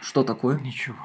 [SPEAKER 2] Что такое?
[SPEAKER 1] Ничего.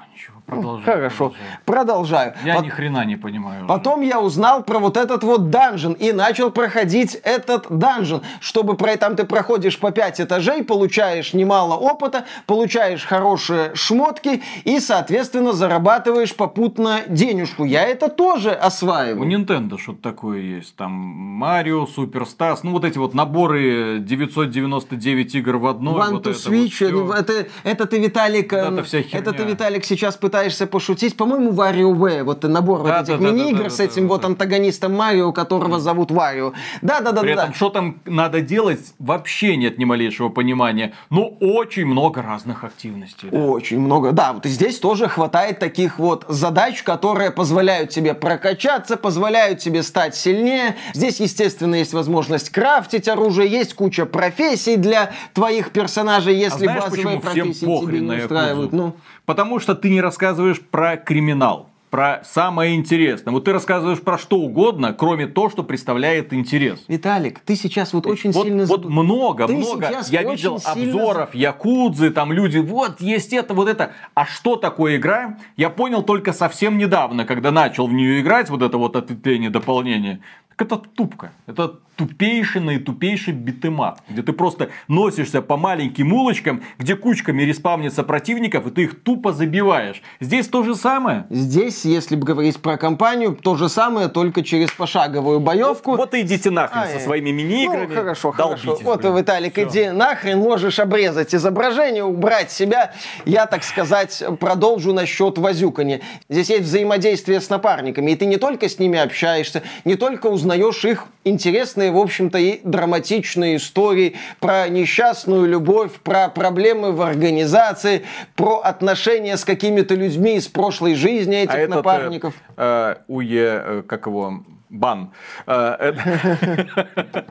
[SPEAKER 1] Продолжай.
[SPEAKER 2] Хорошо. Продолжаю.
[SPEAKER 1] Я Пот... ни хрена не понимаю.
[SPEAKER 2] Потом я узнал про вот этот вот данжен и начал проходить этот данжен, чтобы про там ты проходишь по 5 этажей, получаешь немало опыта, получаешь хорошие шмотки и, соответственно, зарабатываешь попутно денежку. Я это тоже осваиваю.
[SPEAKER 1] У Nintendo что-то такое есть. Там Марио, Суперстас, ну вот эти вот наборы 999 игр в одной.
[SPEAKER 2] One
[SPEAKER 1] вот
[SPEAKER 2] to
[SPEAKER 1] это
[SPEAKER 2] Switch.
[SPEAKER 1] вот
[SPEAKER 2] это, это ты, Виталик,
[SPEAKER 1] это, вся
[SPEAKER 2] это ты, Виталик, сейчас пытаешься пошутить. По-моему, WarioWare, вот набор да, вот этих да, мини-игр да, с этим вот антагонистом Марио, которого зовут Варио. Да-да-да.
[SPEAKER 1] При этом, что там надо делать, вообще нет ни малейшего понимания. Но очень много разных активностей.
[SPEAKER 2] Очень много. Да, вот и здесь тоже хватает таких вот задач, которые позволяют тебе прокачаться, позволяют тебе стать сильнее. Здесь, естественно, есть возможность крафтить оружие, есть куча профессий для твоих персонажей, если
[SPEAKER 1] а знаешь,
[SPEAKER 2] базовые профессии
[SPEAKER 1] тебе
[SPEAKER 2] не устраивают. Ну.
[SPEAKER 1] Потому что ты не рассказываешь про криминал про самое интересное. Вот ты рассказываешь про что угодно, кроме того, что представляет интерес.
[SPEAKER 2] Виталик, ты сейчас вот очень
[SPEAKER 1] вот,
[SPEAKER 2] сильно...
[SPEAKER 1] Вот много, ты много. Я видел сильно... обзоров Якудзы, там люди, вот есть это, вот это. А что такое игра? Я понял только совсем недавно, когда начал в нее играть, вот это вот ответвление, дополнение. Так это тупка. Это тупейший наитупейший beat 'em up, где ты просто носишься по маленьким улочкам, где кучками респавнится противников, и ты их тупо забиваешь. Здесь то же самое.
[SPEAKER 2] Здесь, если бы говорить про компанию, то же самое, только через пошаговую боевку.
[SPEAKER 1] Вот, вот и идите нахрен а, со своими мини-играми.
[SPEAKER 2] Ну, хорошо, хорошо. Вот, блин. Виталик, Все. иди нахрен, можешь обрезать изображение, убрать себя. Я, так сказать, продолжу насчет возюкания. Здесь есть взаимодействие с напарниками, и ты не только с ними общаешься, не только узнаешь их интересные в общем-то, и драматичные истории про несчастную любовь, про проблемы в организации, про отношения с какими-то людьми из прошлой жизни этих а напарников.
[SPEAKER 1] Этот, э, уе, э, как его, бан. Э,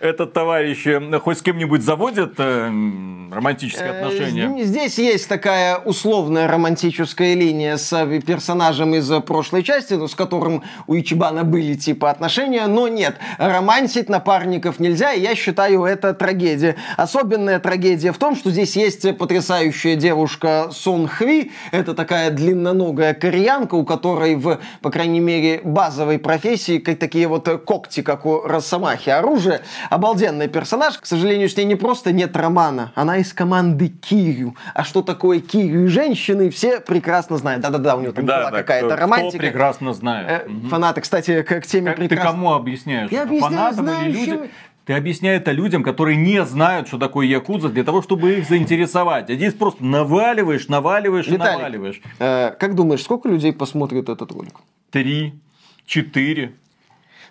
[SPEAKER 1] этот товарищ э, хоть с кем-нибудь заводит э, романтические э, отношения?
[SPEAKER 2] Здесь есть такая условная романтическая линия с персонажем из прошлой части, ну, с которым у Ичибана были типа отношения, но нет, романтить напарников нельзя, и я считаю это трагедия. Особенная трагедия в том, что здесь есть потрясающая девушка Сон Хви, это такая длинноногая кореянка, у которой в, по крайней мере, базовой профессии такие вот когти, как у Росомахи Росомахи оружие. Обалденный персонаж. К сожалению, с ней не просто нет романа. Она из команды Кирю. А что такое Кирю и женщины, все прекрасно знают. Да-да-да, у нее там да, была да, какая-то романтика. Кто
[SPEAKER 1] прекрасно знает.
[SPEAKER 2] Э, фанаты, кстати, к, к теме
[SPEAKER 1] как
[SPEAKER 2] прекрасно.
[SPEAKER 1] Ты кому объясняешь?
[SPEAKER 2] Я объясняю Фанатам знающим... или людям?
[SPEAKER 1] Ты объясняй это людям, которые не знают, что такое якудза, для того, чтобы их заинтересовать. А здесь просто наваливаешь, наваливаешь Виталик, и наваливаешь.
[SPEAKER 2] Э, как думаешь, сколько людей посмотрит этот ролик?
[SPEAKER 1] Три, четыре.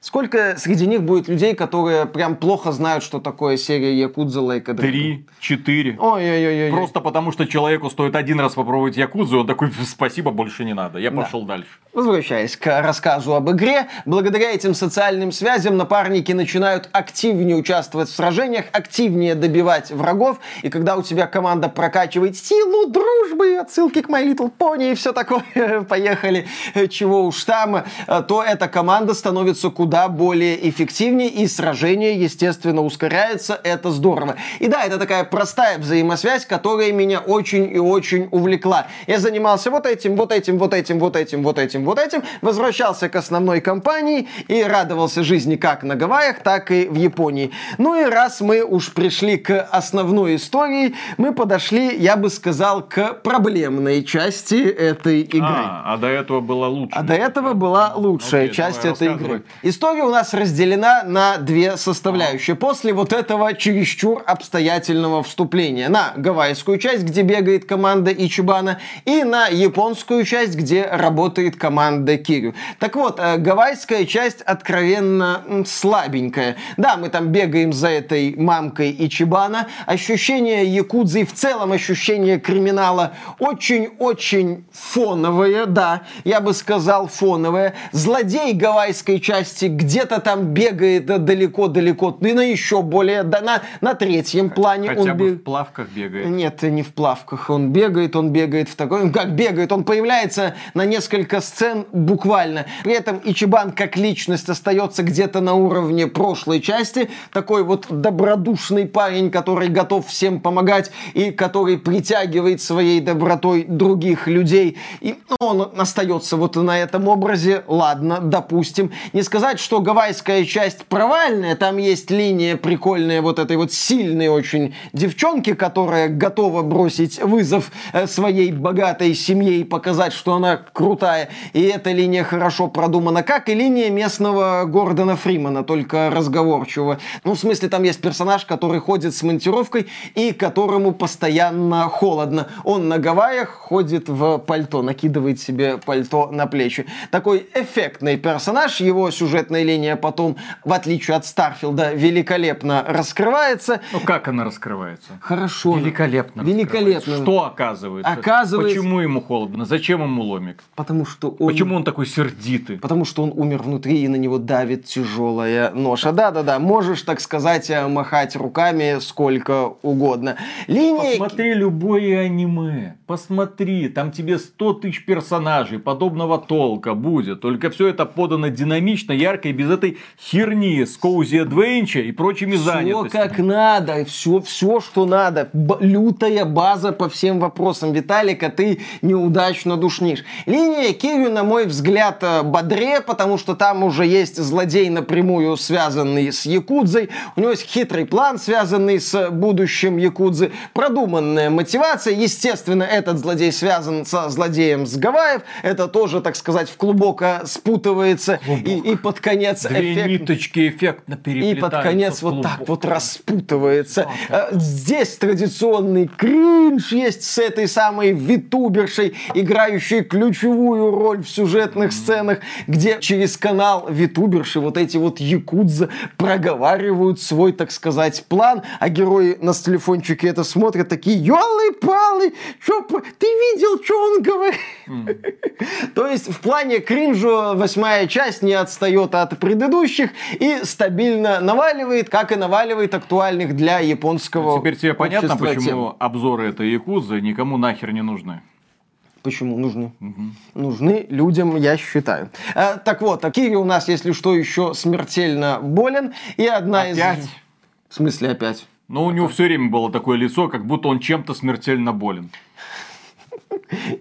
[SPEAKER 2] Сколько среди них будет людей, которые прям плохо знают, что такое серия Якудза Лейка
[SPEAKER 1] Три, четыре.
[SPEAKER 2] Ой-ой-ой.
[SPEAKER 1] Просто потому, что человеку стоит один раз попробовать Якудзу, он такой, спасибо, больше не надо. Я да. пошел дальше.
[SPEAKER 2] Возвращаясь к рассказу об игре, благодаря этим социальным связям напарники начинают активнее участвовать в сражениях, активнее добивать врагов, и когда у тебя команда прокачивает силу дружбы, отсылки к My Little Pony и все такое, поехали, чего уж там, то эта команда становится куда куда более эффективнее, и сражение, естественно, ускоряется, это здорово. И да, это такая простая взаимосвязь, которая меня очень и очень увлекла. Я занимался вот этим, вот этим, вот этим, вот этим, вот этим, вот этим, возвращался к основной кампании и радовался жизни как на Гавайях, так и в Японии. Ну и раз мы уж пришли к основной истории, мы подошли, я бы сказал, к проблемной части этой игры.
[SPEAKER 1] А, а до этого была лучше.
[SPEAKER 2] А до этого была лучшая
[SPEAKER 1] Окей,
[SPEAKER 2] часть этой игры. История у нас разделена на две составляющие. После вот этого чересчур обстоятельного вступления на гавайскую часть, где бегает команда Ичибана, и на японскую часть, где работает команда Кирю. Так вот, э, гавайская часть откровенно слабенькая. Да, мы там бегаем за этой мамкой Ичибана. Ощущение якудзы и в целом ощущение криминала очень-очень фоновое, да, я бы сказал фоновое. Злодей гавайской части где-то там бегает далеко-далеко, и на еще более, да, на, на третьем плане
[SPEAKER 1] Хотя
[SPEAKER 2] он
[SPEAKER 1] бы
[SPEAKER 2] бегает.
[SPEAKER 1] в плавках бегает.
[SPEAKER 2] Нет, не в плавках. Он бегает, он бегает в такой... Как бегает? Он появляется на несколько сцен буквально. При этом Ичибан как личность остается где-то на уровне прошлой части. Такой вот добродушный парень, который готов всем помогать и который притягивает своей добротой других людей. И ну, он остается вот на этом образе. Ладно, допустим. Не сказать, что гавайская часть провальная. Там есть линия прикольная вот этой вот сильной очень девчонки, которая готова бросить вызов э, своей богатой семье и показать, что она крутая. И эта линия хорошо продумана. Как и линия местного Гордона Фримана, только разговорчивого. Ну, в смысле, там есть персонаж, который ходит с монтировкой и которому постоянно холодно. Он на Гавайях ходит в пальто, накидывает себе пальто на плечи. Такой эффектный персонаж. Его сюжетная линия потом, в отличие от Старфилда, великолепно раскрывается.
[SPEAKER 1] Ну как она раскрывается?
[SPEAKER 2] Хорошо.
[SPEAKER 1] Великолепно.
[SPEAKER 2] Великолепно.
[SPEAKER 1] Что оказывается?
[SPEAKER 2] Оказывается-
[SPEAKER 1] Почему ему холодно? Зачем ему ломик?
[SPEAKER 2] Потому что он...
[SPEAKER 1] Почему он такой сердитый?
[SPEAKER 2] Потому что он умер внутри и на него давит тяжелая ноша. Да-да-да, можешь, так сказать, э, махать руками сколько угодно. Линия...
[SPEAKER 1] Посмотри любое аниме. Посмотри, там тебе 100 тысяч персонажей подобного толка будет. Только все это подано динамично, ярко и без этой херни с Коузи Адвенча и прочими
[SPEAKER 2] Все
[SPEAKER 1] занятостями.
[SPEAKER 2] как надо, все, все, что надо. Б- лютая база по всем вопросам. Виталика, ты неудачно душнишь. Линия Кирю, на мой взгляд, э, бодрее, потому что там уже есть злодей напрямую связанный с Якудзой. У него есть хитрый план, связанный с будущим Якудзы. Продуманная мотивация. Естественно, этот злодей связан со злодеем с Гавайев. Это тоже, так сказать, в клубоко спутывается. И, и под конец
[SPEAKER 1] Две
[SPEAKER 2] эффект-
[SPEAKER 1] ниточки эффектно
[SPEAKER 2] и
[SPEAKER 1] переплетаются.
[SPEAKER 2] под конец вот так вот распутывается. Э, Здесь традиционный кринж есть с этой самой витубершей, играющей ключевую роль в сюжетных сценах, где через канал витуберши вот эти вот якудза проговаривают свой, так сказать, план, а герои на телефончике это смотрят такие, ёлы-палы, чё, ты видел, что он говорит? То есть в плане кринжу восьмая часть не отстает от предыдущих и стабильно наваливает, как и наваливает актуальных для японского
[SPEAKER 1] Теперь тебе понятно, почему
[SPEAKER 2] тем.
[SPEAKER 1] обзоры этой Якузы никому нахер не нужны.
[SPEAKER 2] Почему нужны? Нужны людям, я считаю. Э, так вот, а Кири у нас, если что, еще смертельно болен. И одна
[SPEAKER 1] Опять?
[SPEAKER 2] из... В смысле опять?
[SPEAKER 1] Но у него все время было такое лицо, как будто он чем-то смертельно болен.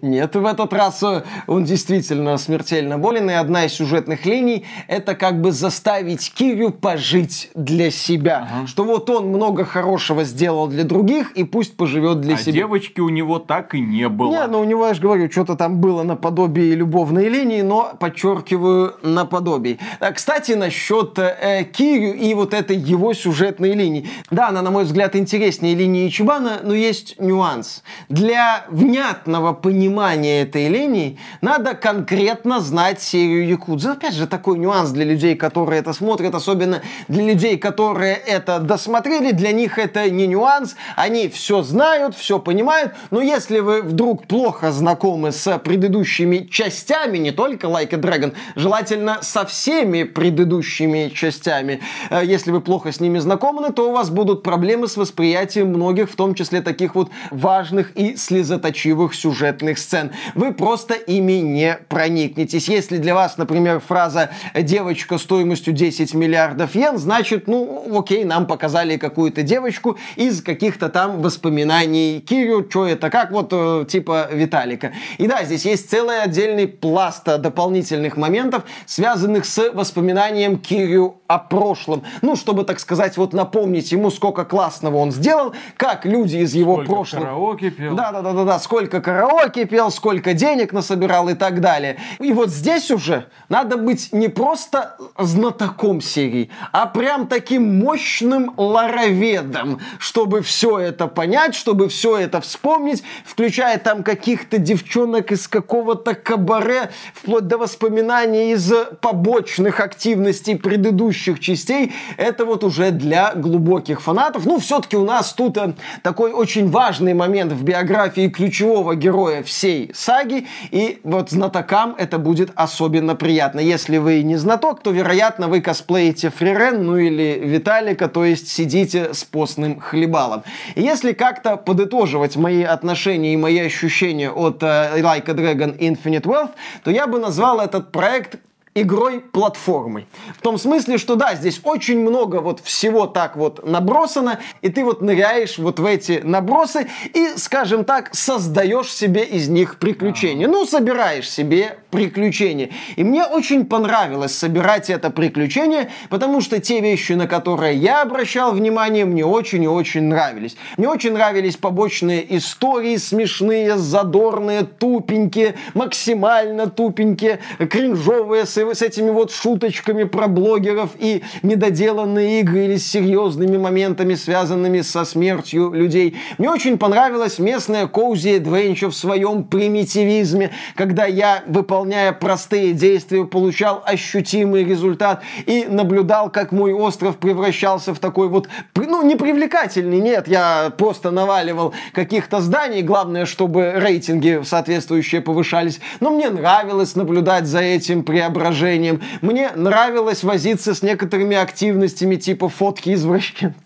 [SPEAKER 2] Нет, в этот раз э, он действительно смертельно болен, и одна из сюжетных линий – это как бы заставить Кирю пожить для себя. Что вот он много хорошего сделал для других, и пусть поживет для
[SPEAKER 1] а
[SPEAKER 2] себя.
[SPEAKER 1] девочки у него так и не было.
[SPEAKER 2] Не, ну у него, я же говорю, что-то там было наподобие любовной линии, но, подчеркиваю, наподобие. А, Кстати, насчет э, Кирю и вот этой его сюжетной линии. Да, она, на мой взгляд, интереснее линии Ичибана, но есть нюанс. Для внятного понимания этой линии надо конкретно знать серию Якудзы. Опять же, такой нюанс для людей, которые это смотрят, особенно для людей, которые это досмотрели, для них это не нюанс, они все знают, все понимают, но если вы вдруг плохо знакомы с предыдущими частями, не только Like a Dragon, желательно со всеми предыдущими частями, э, если вы плохо с ними знакомы, то у вас будут проблемы с восприятием многих, в том числе таких вот важных и слезоточивых сюжетных сюжетных сцен. Вы просто ими не проникнетесь. Если для вас, например, фраза «девочка стоимостью 10 миллиардов йен», значит, ну, окей, нам показали какую-то девочку из каких-то там воспоминаний Кирю, что это, как вот э, типа Виталика. И да, здесь есть целый отдельный пласт дополнительных моментов, связанных с воспоминанием Кирю о прошлом. Ну, чтобы, так сказать, вот напомнить ему, сколько классного он сделал, как люди из его
[SPEAKER 1] Сколько
[SPEAKER 2] прошлого...
[SPEAKER 1] караоке пел.
[SPEAKER 2] Да, да, да, да, да, сколько караоке пел, сколько денег насобирал и так далее. И вот здесь уже надо быть не просто знатоком серии, а прям таким мощным лароведом, чтобы все это понять, чтобы все это вспомнить, включая там каких-то девчонок из какого-то кабаре, вплоть до воспоминаний из побочных активностей предыдущих частей. Это вот уже для глубоких фанатов. Ну, все-таки у нас тут э, такой очень важный момент в биографии ключевого героя всей саги, и вот знатокам это будет особенно приятно. Если вы не знаток, то, вероятно, вы косплеите Фрирен, ну или Виталика, то есть сидите с постным хлебалом. И если как-то подытоживать мои отношения и мои ощущения от uh, Like a Dragon Infinite Wealth, то я бы назвал этот проект игрой-платформой. В том смысле, что да, здесь очень много вот всего так вот набросано, и ты вот ныряешь вот в эти набросы и, скажем так, создаешь себе из них приключения. Ну, собираешь себе приключения. И мне очень понравилось собирать это приключение, потому что те вещи, на которые я обращал внимание, мне очень и очень нравились. Мне очень нравились побочные истории, смешные, задорные, тупенькие, максимально тупенькие, кринжовые, с этими вот шуточками про блогеров и недоделанные игры или с серьезными моментами, связанными со смертью людей. Мне очень понравилась местная Cozy Adventure в своем примитивизме, когда я, выполняя простые действия, получал ощутимый результат и наблюдал, как мой остров превращался в такой вот, ну, непривлекательный, нет, я просто наваливал каких-то зданий, главное, чтобы рейтинги соответствующие повышались, но мне нравилось наблюдать за этим преображением изображением. Мне нравилось возиться с некоторыми активностями типа фотки извращенцев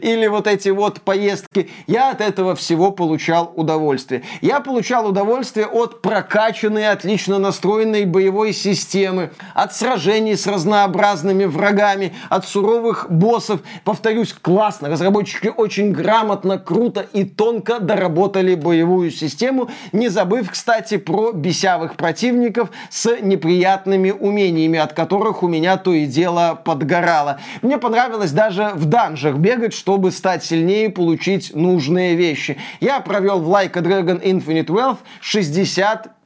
[SPEAKER 2] или вот эти вот поездки, я от этого всего получал удовольствие. Я получал удовольствие от прокачанной, отлично настроенной боевой системы, от сражений с разнообразными врагами, от суровых боссов. Повторюсь, классно. Разработчики очень грамотно, круто и тонко доработали боевую систему, не забыв, кстати, про бесявых противников с неприятными умениями, от которых у меня то и дело подгорало. Мне понравилось даже в данжах бегать, чтобы стать сильнее и получить нужные вещи. Я провел в Like a Dragon Infinite Wealth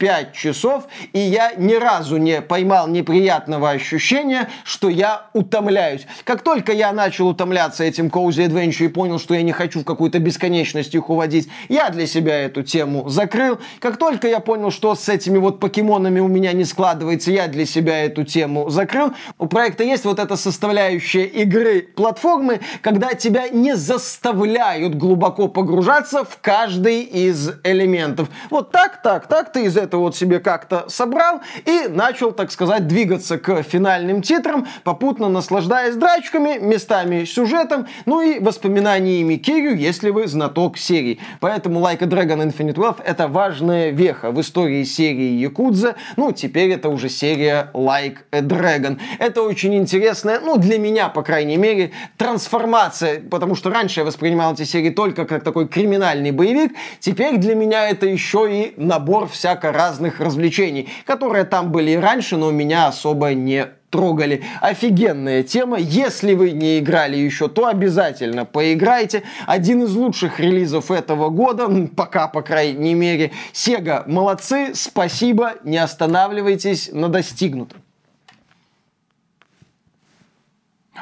[SPEAKER 2] 65 часов, и я ни разу не поймал неприятного ощущения, что я утомляюсь. Как только я начал утомляться этим Cozy Adventure и понял, что я не хочу в какую-то бесконечность их уводить, я для себя эту тему закрыл. Как только я понял, что с этими вот покемонами у меня не складывается, я для себя эту тему закрыл. У проекта есть вот эта составляющая игры платформы, когда тебя не заставляют глубоко погружаться в каждый из элементов. Вот так, так, так ты из этого вот себе как-то собрал и начал, так сказать, двигаться к финальным титрам, попутно наслаждаясь драчками, местами сюжетом, ну и воспоминаниями Кирю, если вы знаток серии. Поэтому Like a Dragon Infinite Wealth это важная веха в истории серии Якудза. Ну, теперь это уже серия Like a Dragon. Это очень интересная, ну, для меня, по крайней мере, трансформация, потому что раньше я воспринимал эти серии только как такой криминальный боевик, теперь для меня это еще и набор всяко разных развлечений, которые там были и раньше, но меня особо не трогали. Офигенная тема. Если вы не играли еще, то обязательно поиграйте. Один из лучших релизов этого года, пока, по крайней мере. Sega, молодцы, спасибо, не останавливайтесь на достигнутом.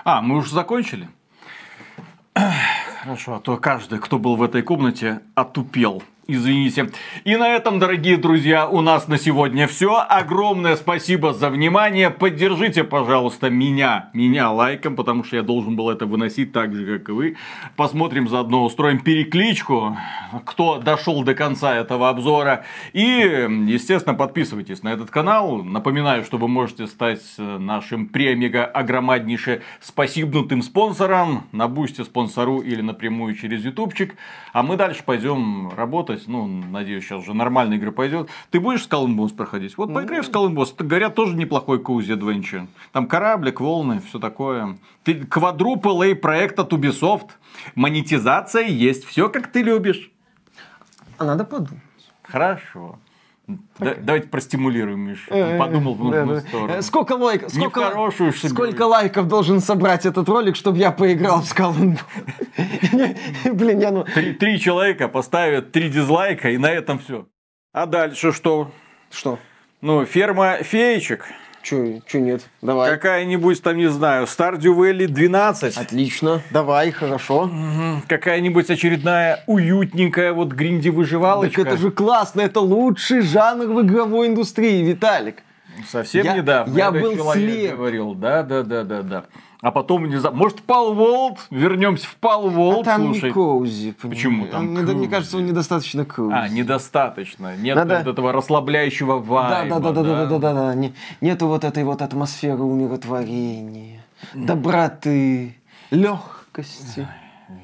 [SPEAKER 1] А, мы уже закончили? Хорошо, а то каждый, кто был в этой комнате, отупел. Извините. И на этом, дорогие друзья, у нас на сегодня все. Огромное спасибо за внимание. Поддержите, пожалуйста, меня, меня лайком, потому что я должен был это выносить так же, как и вы. Посмотрим заодно, устроим перекличку, кто дошел до конца этого обзора. И, естественно, подписывайтесь на этот канал. Напоминаю, что вы можете стать нашим премиго огромнейше спасибнутым спонсором на бусте спонсору или напрямую через ютубчик. А мы дальше пойдем работать часть, ну, надеюсь, сейчас уже нормальная игра пойдет. Ты будешь Skull and Bones проходить? Вот поиграй в Skull and Bones. Это, говорят, тоже неплохой коузи adventure. Там кораблик, волны, все такое. Ты квадрупл A проект от Ubisoft. Монетизация есть, все как ты любишь.
[SPEAKER 2] А надо подумать.
[SPEAKER 1] Хорошо. Да- давайте простимулируем, Миш. Подумал в нужную сторону.
[SPEAKER 2] Э, Сколько лайков?
[SPEAKER 1] Не в
[SPEAKER 2] Сколько,
[SPEAKER 1] хорошую ж
[SPEAKER 2] сколько лайков должен собрать этот ролик, чтобы я поиграл в Skull? Блин, я ну...
[SPEAKER 1] Три, три человека поставят три дизлайка, и на этом все. А дальше что?
[SPEAKER 2] Что?
[SPEAKER 1] Ну, ферма феечек.
[SPEAKER 2] Че, че нет? Давай.
[SPEAKER 1] Какая-нибудь там, не знаю, Stardew Valley 12.
[SPEAKER 2] Отлично. Давай, хорошо.
[SPEAKER 1] Мгм. Какая-нибудь очередная уютненькая вот гринди
[SPEAKER 2] Так
[SPEAKER 1] выживалочка.
[SPEAKER 2] это же классно, это лучший жанр в игровой индустрии, Виталик.
[SPEAKER 1] Совсем
[SPEAKER 2] Я-
[SPEAKER 1] недавно
[SPEAKER 2] я
[SPEAKER 1] этот
[SPEAKER 2] был
[SPEAKER 1] человек
[SPEAKER 2] слеп.
[SPEAKER 1] говорил. Да, да, да, да, да. А потом, не знаю, может, Пал Волт? Вернемся в Пал
[SPEAKER 2] А
[SPEAKER 1] Волт,
[SPEAKER 2] там
[SPEAKER 1] слушай.
[SPEAKER 2] не коузи. понимаешь?
[SPEAKER 1] Почему там
[SPEAKER 2] Он Мне кажется, он недостаточно коузи.
[SPEAKER 1] А, недостаточно. Нет
[SPEAKER 2] Надо-
[SPEAKER 1] вот этого расслабляющего вайба.
[SPEAKER 2] да, да, да, да, да, да, да. Не- Нету вот этой вот атмосферы умиротворения, доброты, легкости.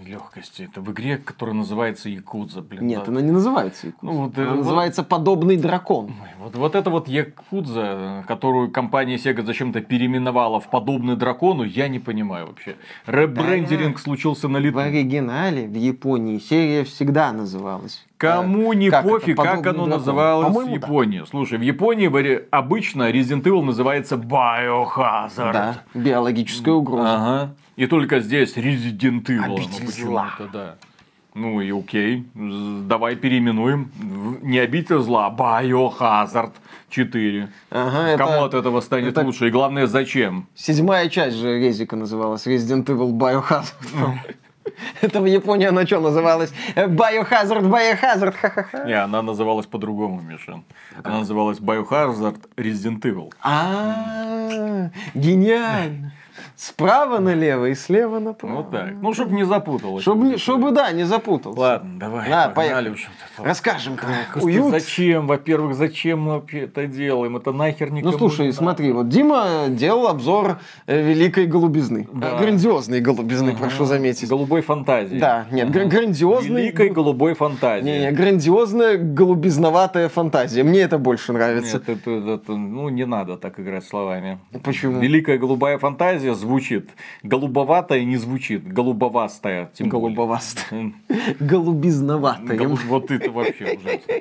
[SPEAKER 1] Легкости. Это в игре, которая называется Якудза, блин.
[SPEAKER 2] Нет,
[SPEAKER 1] да.
[SPEAKER 2] она не называется Якудза.
[SPEAKER 1] Ну, вот, э,
[SPEAKER 2] она
[SPEAKER 1] вот-
[SPEAKER 2] называется подобный дракон.
[SPEAKER 1] Вот, вот это вот Якудза, которую компания Sega зачем-то переименовала в подобный дракону, я не понимаю вообще. Ребрендеринг случился на лету.
[SPEAKER 2] В оригинале в Японии серия всегда называлась.
[SPEAKER 1] Кому
[SPEAKER 2] э,
[SPEAKER 1] не
[SPEAKER 2] как это,
[SPEAKER 1] пофиг, как оно
[SPEAKER 2] дракон.
[SPEAKER 1] называлось в. Японии. Слушай, в Японии обычно Resident Evil называется Biohazard.
[SPEAKER 2] Да, биологическая угроза.
[SPEAKER 1] Ага. И только здесь Resident Evil.
[SPEAKER 2] Обитель зла.
[SPEAKER 1] почему-то, да. Ну и окей, давай переименуем. Не обитель зла, а Biohazard 4.
[SPEAKER 2] Ага, это
[SPEAKER 1] Кому от этого станет
[SPEAKER 2] это-
[SPEAKER 1] лучше? И главное, зачем?
[SPEAKER 2] седьмая часть же Резика называлась Resident Evil Biohazard. Это в Японии она что называлась? Biohazard, Biohazard, ха-ха-ха.
[SPEAKER 1] Не, она называлась по-другому, Миша. Она называлась Biohazard Resident Evil.
[SPEAKER 2] А, гениально. Справа налево и слева направо.
[SPEAKER 1] Вот так. Ну, чтобы не запуталось.
[SPEAKER 2] Чтобы, чтобы, да, не запутался.
[SPEAKER 1] Ладно, давай,
[SPEAKER 2] Да,
[SPEAKER 1] погнали
[SPEAKER 2] поехали.
[SPEAKER 1] это.
[SPEAKER 2] Расскажем про
[SPEAKER 1] Господи,
[SPEAKER 2] уют.
[SPEAKER 1] Зачем? Во-первых, зачем мы это делаем? Это нахер никому
[SPEAKER 2] Ну слушай,
[SPEAKER 1] не
[SPEAKER 2] смотри, вот Дима делал обзор э, великой голубизны.
[SPEAKER 1] Да.
[SPEAKER 2] Грандиозной голубизны,
[SPEAKER 1] надо.
[SPEAKER 2] прошу заметить.
[SPEAKER 1] Голубой фантазии.
[SPEAKER 2] Да, нет, гра- грандиозной.
[SPEAKER 1] Великой голубой фантазии.
[SPEAKER 2] Не, не, грандиозная голубизноватая фантазия. Мне это больше нравится.
[SPEAKER 1] Нет, это, это- ну, не надо так играть словами.
[SPEAKER 2] Почему?
[SPEAKER 1] Великая голубая фантазия звучит. Голубоватая не звучит. Голубовастая. Тем более.
[SPEAKER 2] Голубовастая. Голубизноватая.
[SPEAKER 1] голу- Вот это вообще ужасно.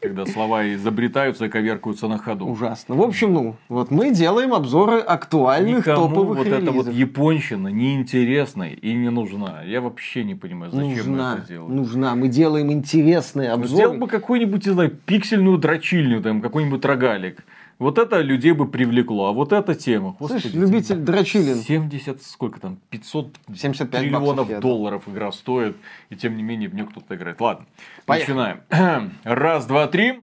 [SPEAKER 1] Когда слова изобретаются и коверкаются на ходу.
[SPEAKER 2] Ужасно. В общем, ну, вот мы делаем обзоры актуальных
[SPEAKER 1] Никому
[SPEAKER 2] топовых
[SPEAKER 1] вот эта вот
[SPEAKER 2] релизов.
[SPEAKER 1] японщина неинтересна и не нужна. Я вообще не понимаю, зачем мы
[SPEAKER 2] нужна,
[SPEAKER 1] это делаем.
[SPEAKER 2] нужна. Мы делаем интересные
[SPEAKER 1] Ну, Сделал
[SPEAKER 2] обзоры.
[SPEAKER 1] бы какую-нибудь, не знаю, пиксельную дрочильню, там, какой-нибудь рогалик. Вот это людей бы привлекло, а вот эта тема.
[SPEAKER 2] Слышь,
[SPEAKER 1] Господи,
[SPEAKER 2] любитель дрочилин.
[SPEAKER 1] 70, сколько там, 500
[SPEAKER 2] 75
[SPEAKER 1] триллионов
[SPEAKER 2] баксов,
[SPEAKER 1] долларов игра стоит, и тем не менее в нее кто-то играет. Ладно,
[SPEAKER 2] Поехали.
[SPEAKER 1] начинаем. Раз, два, три.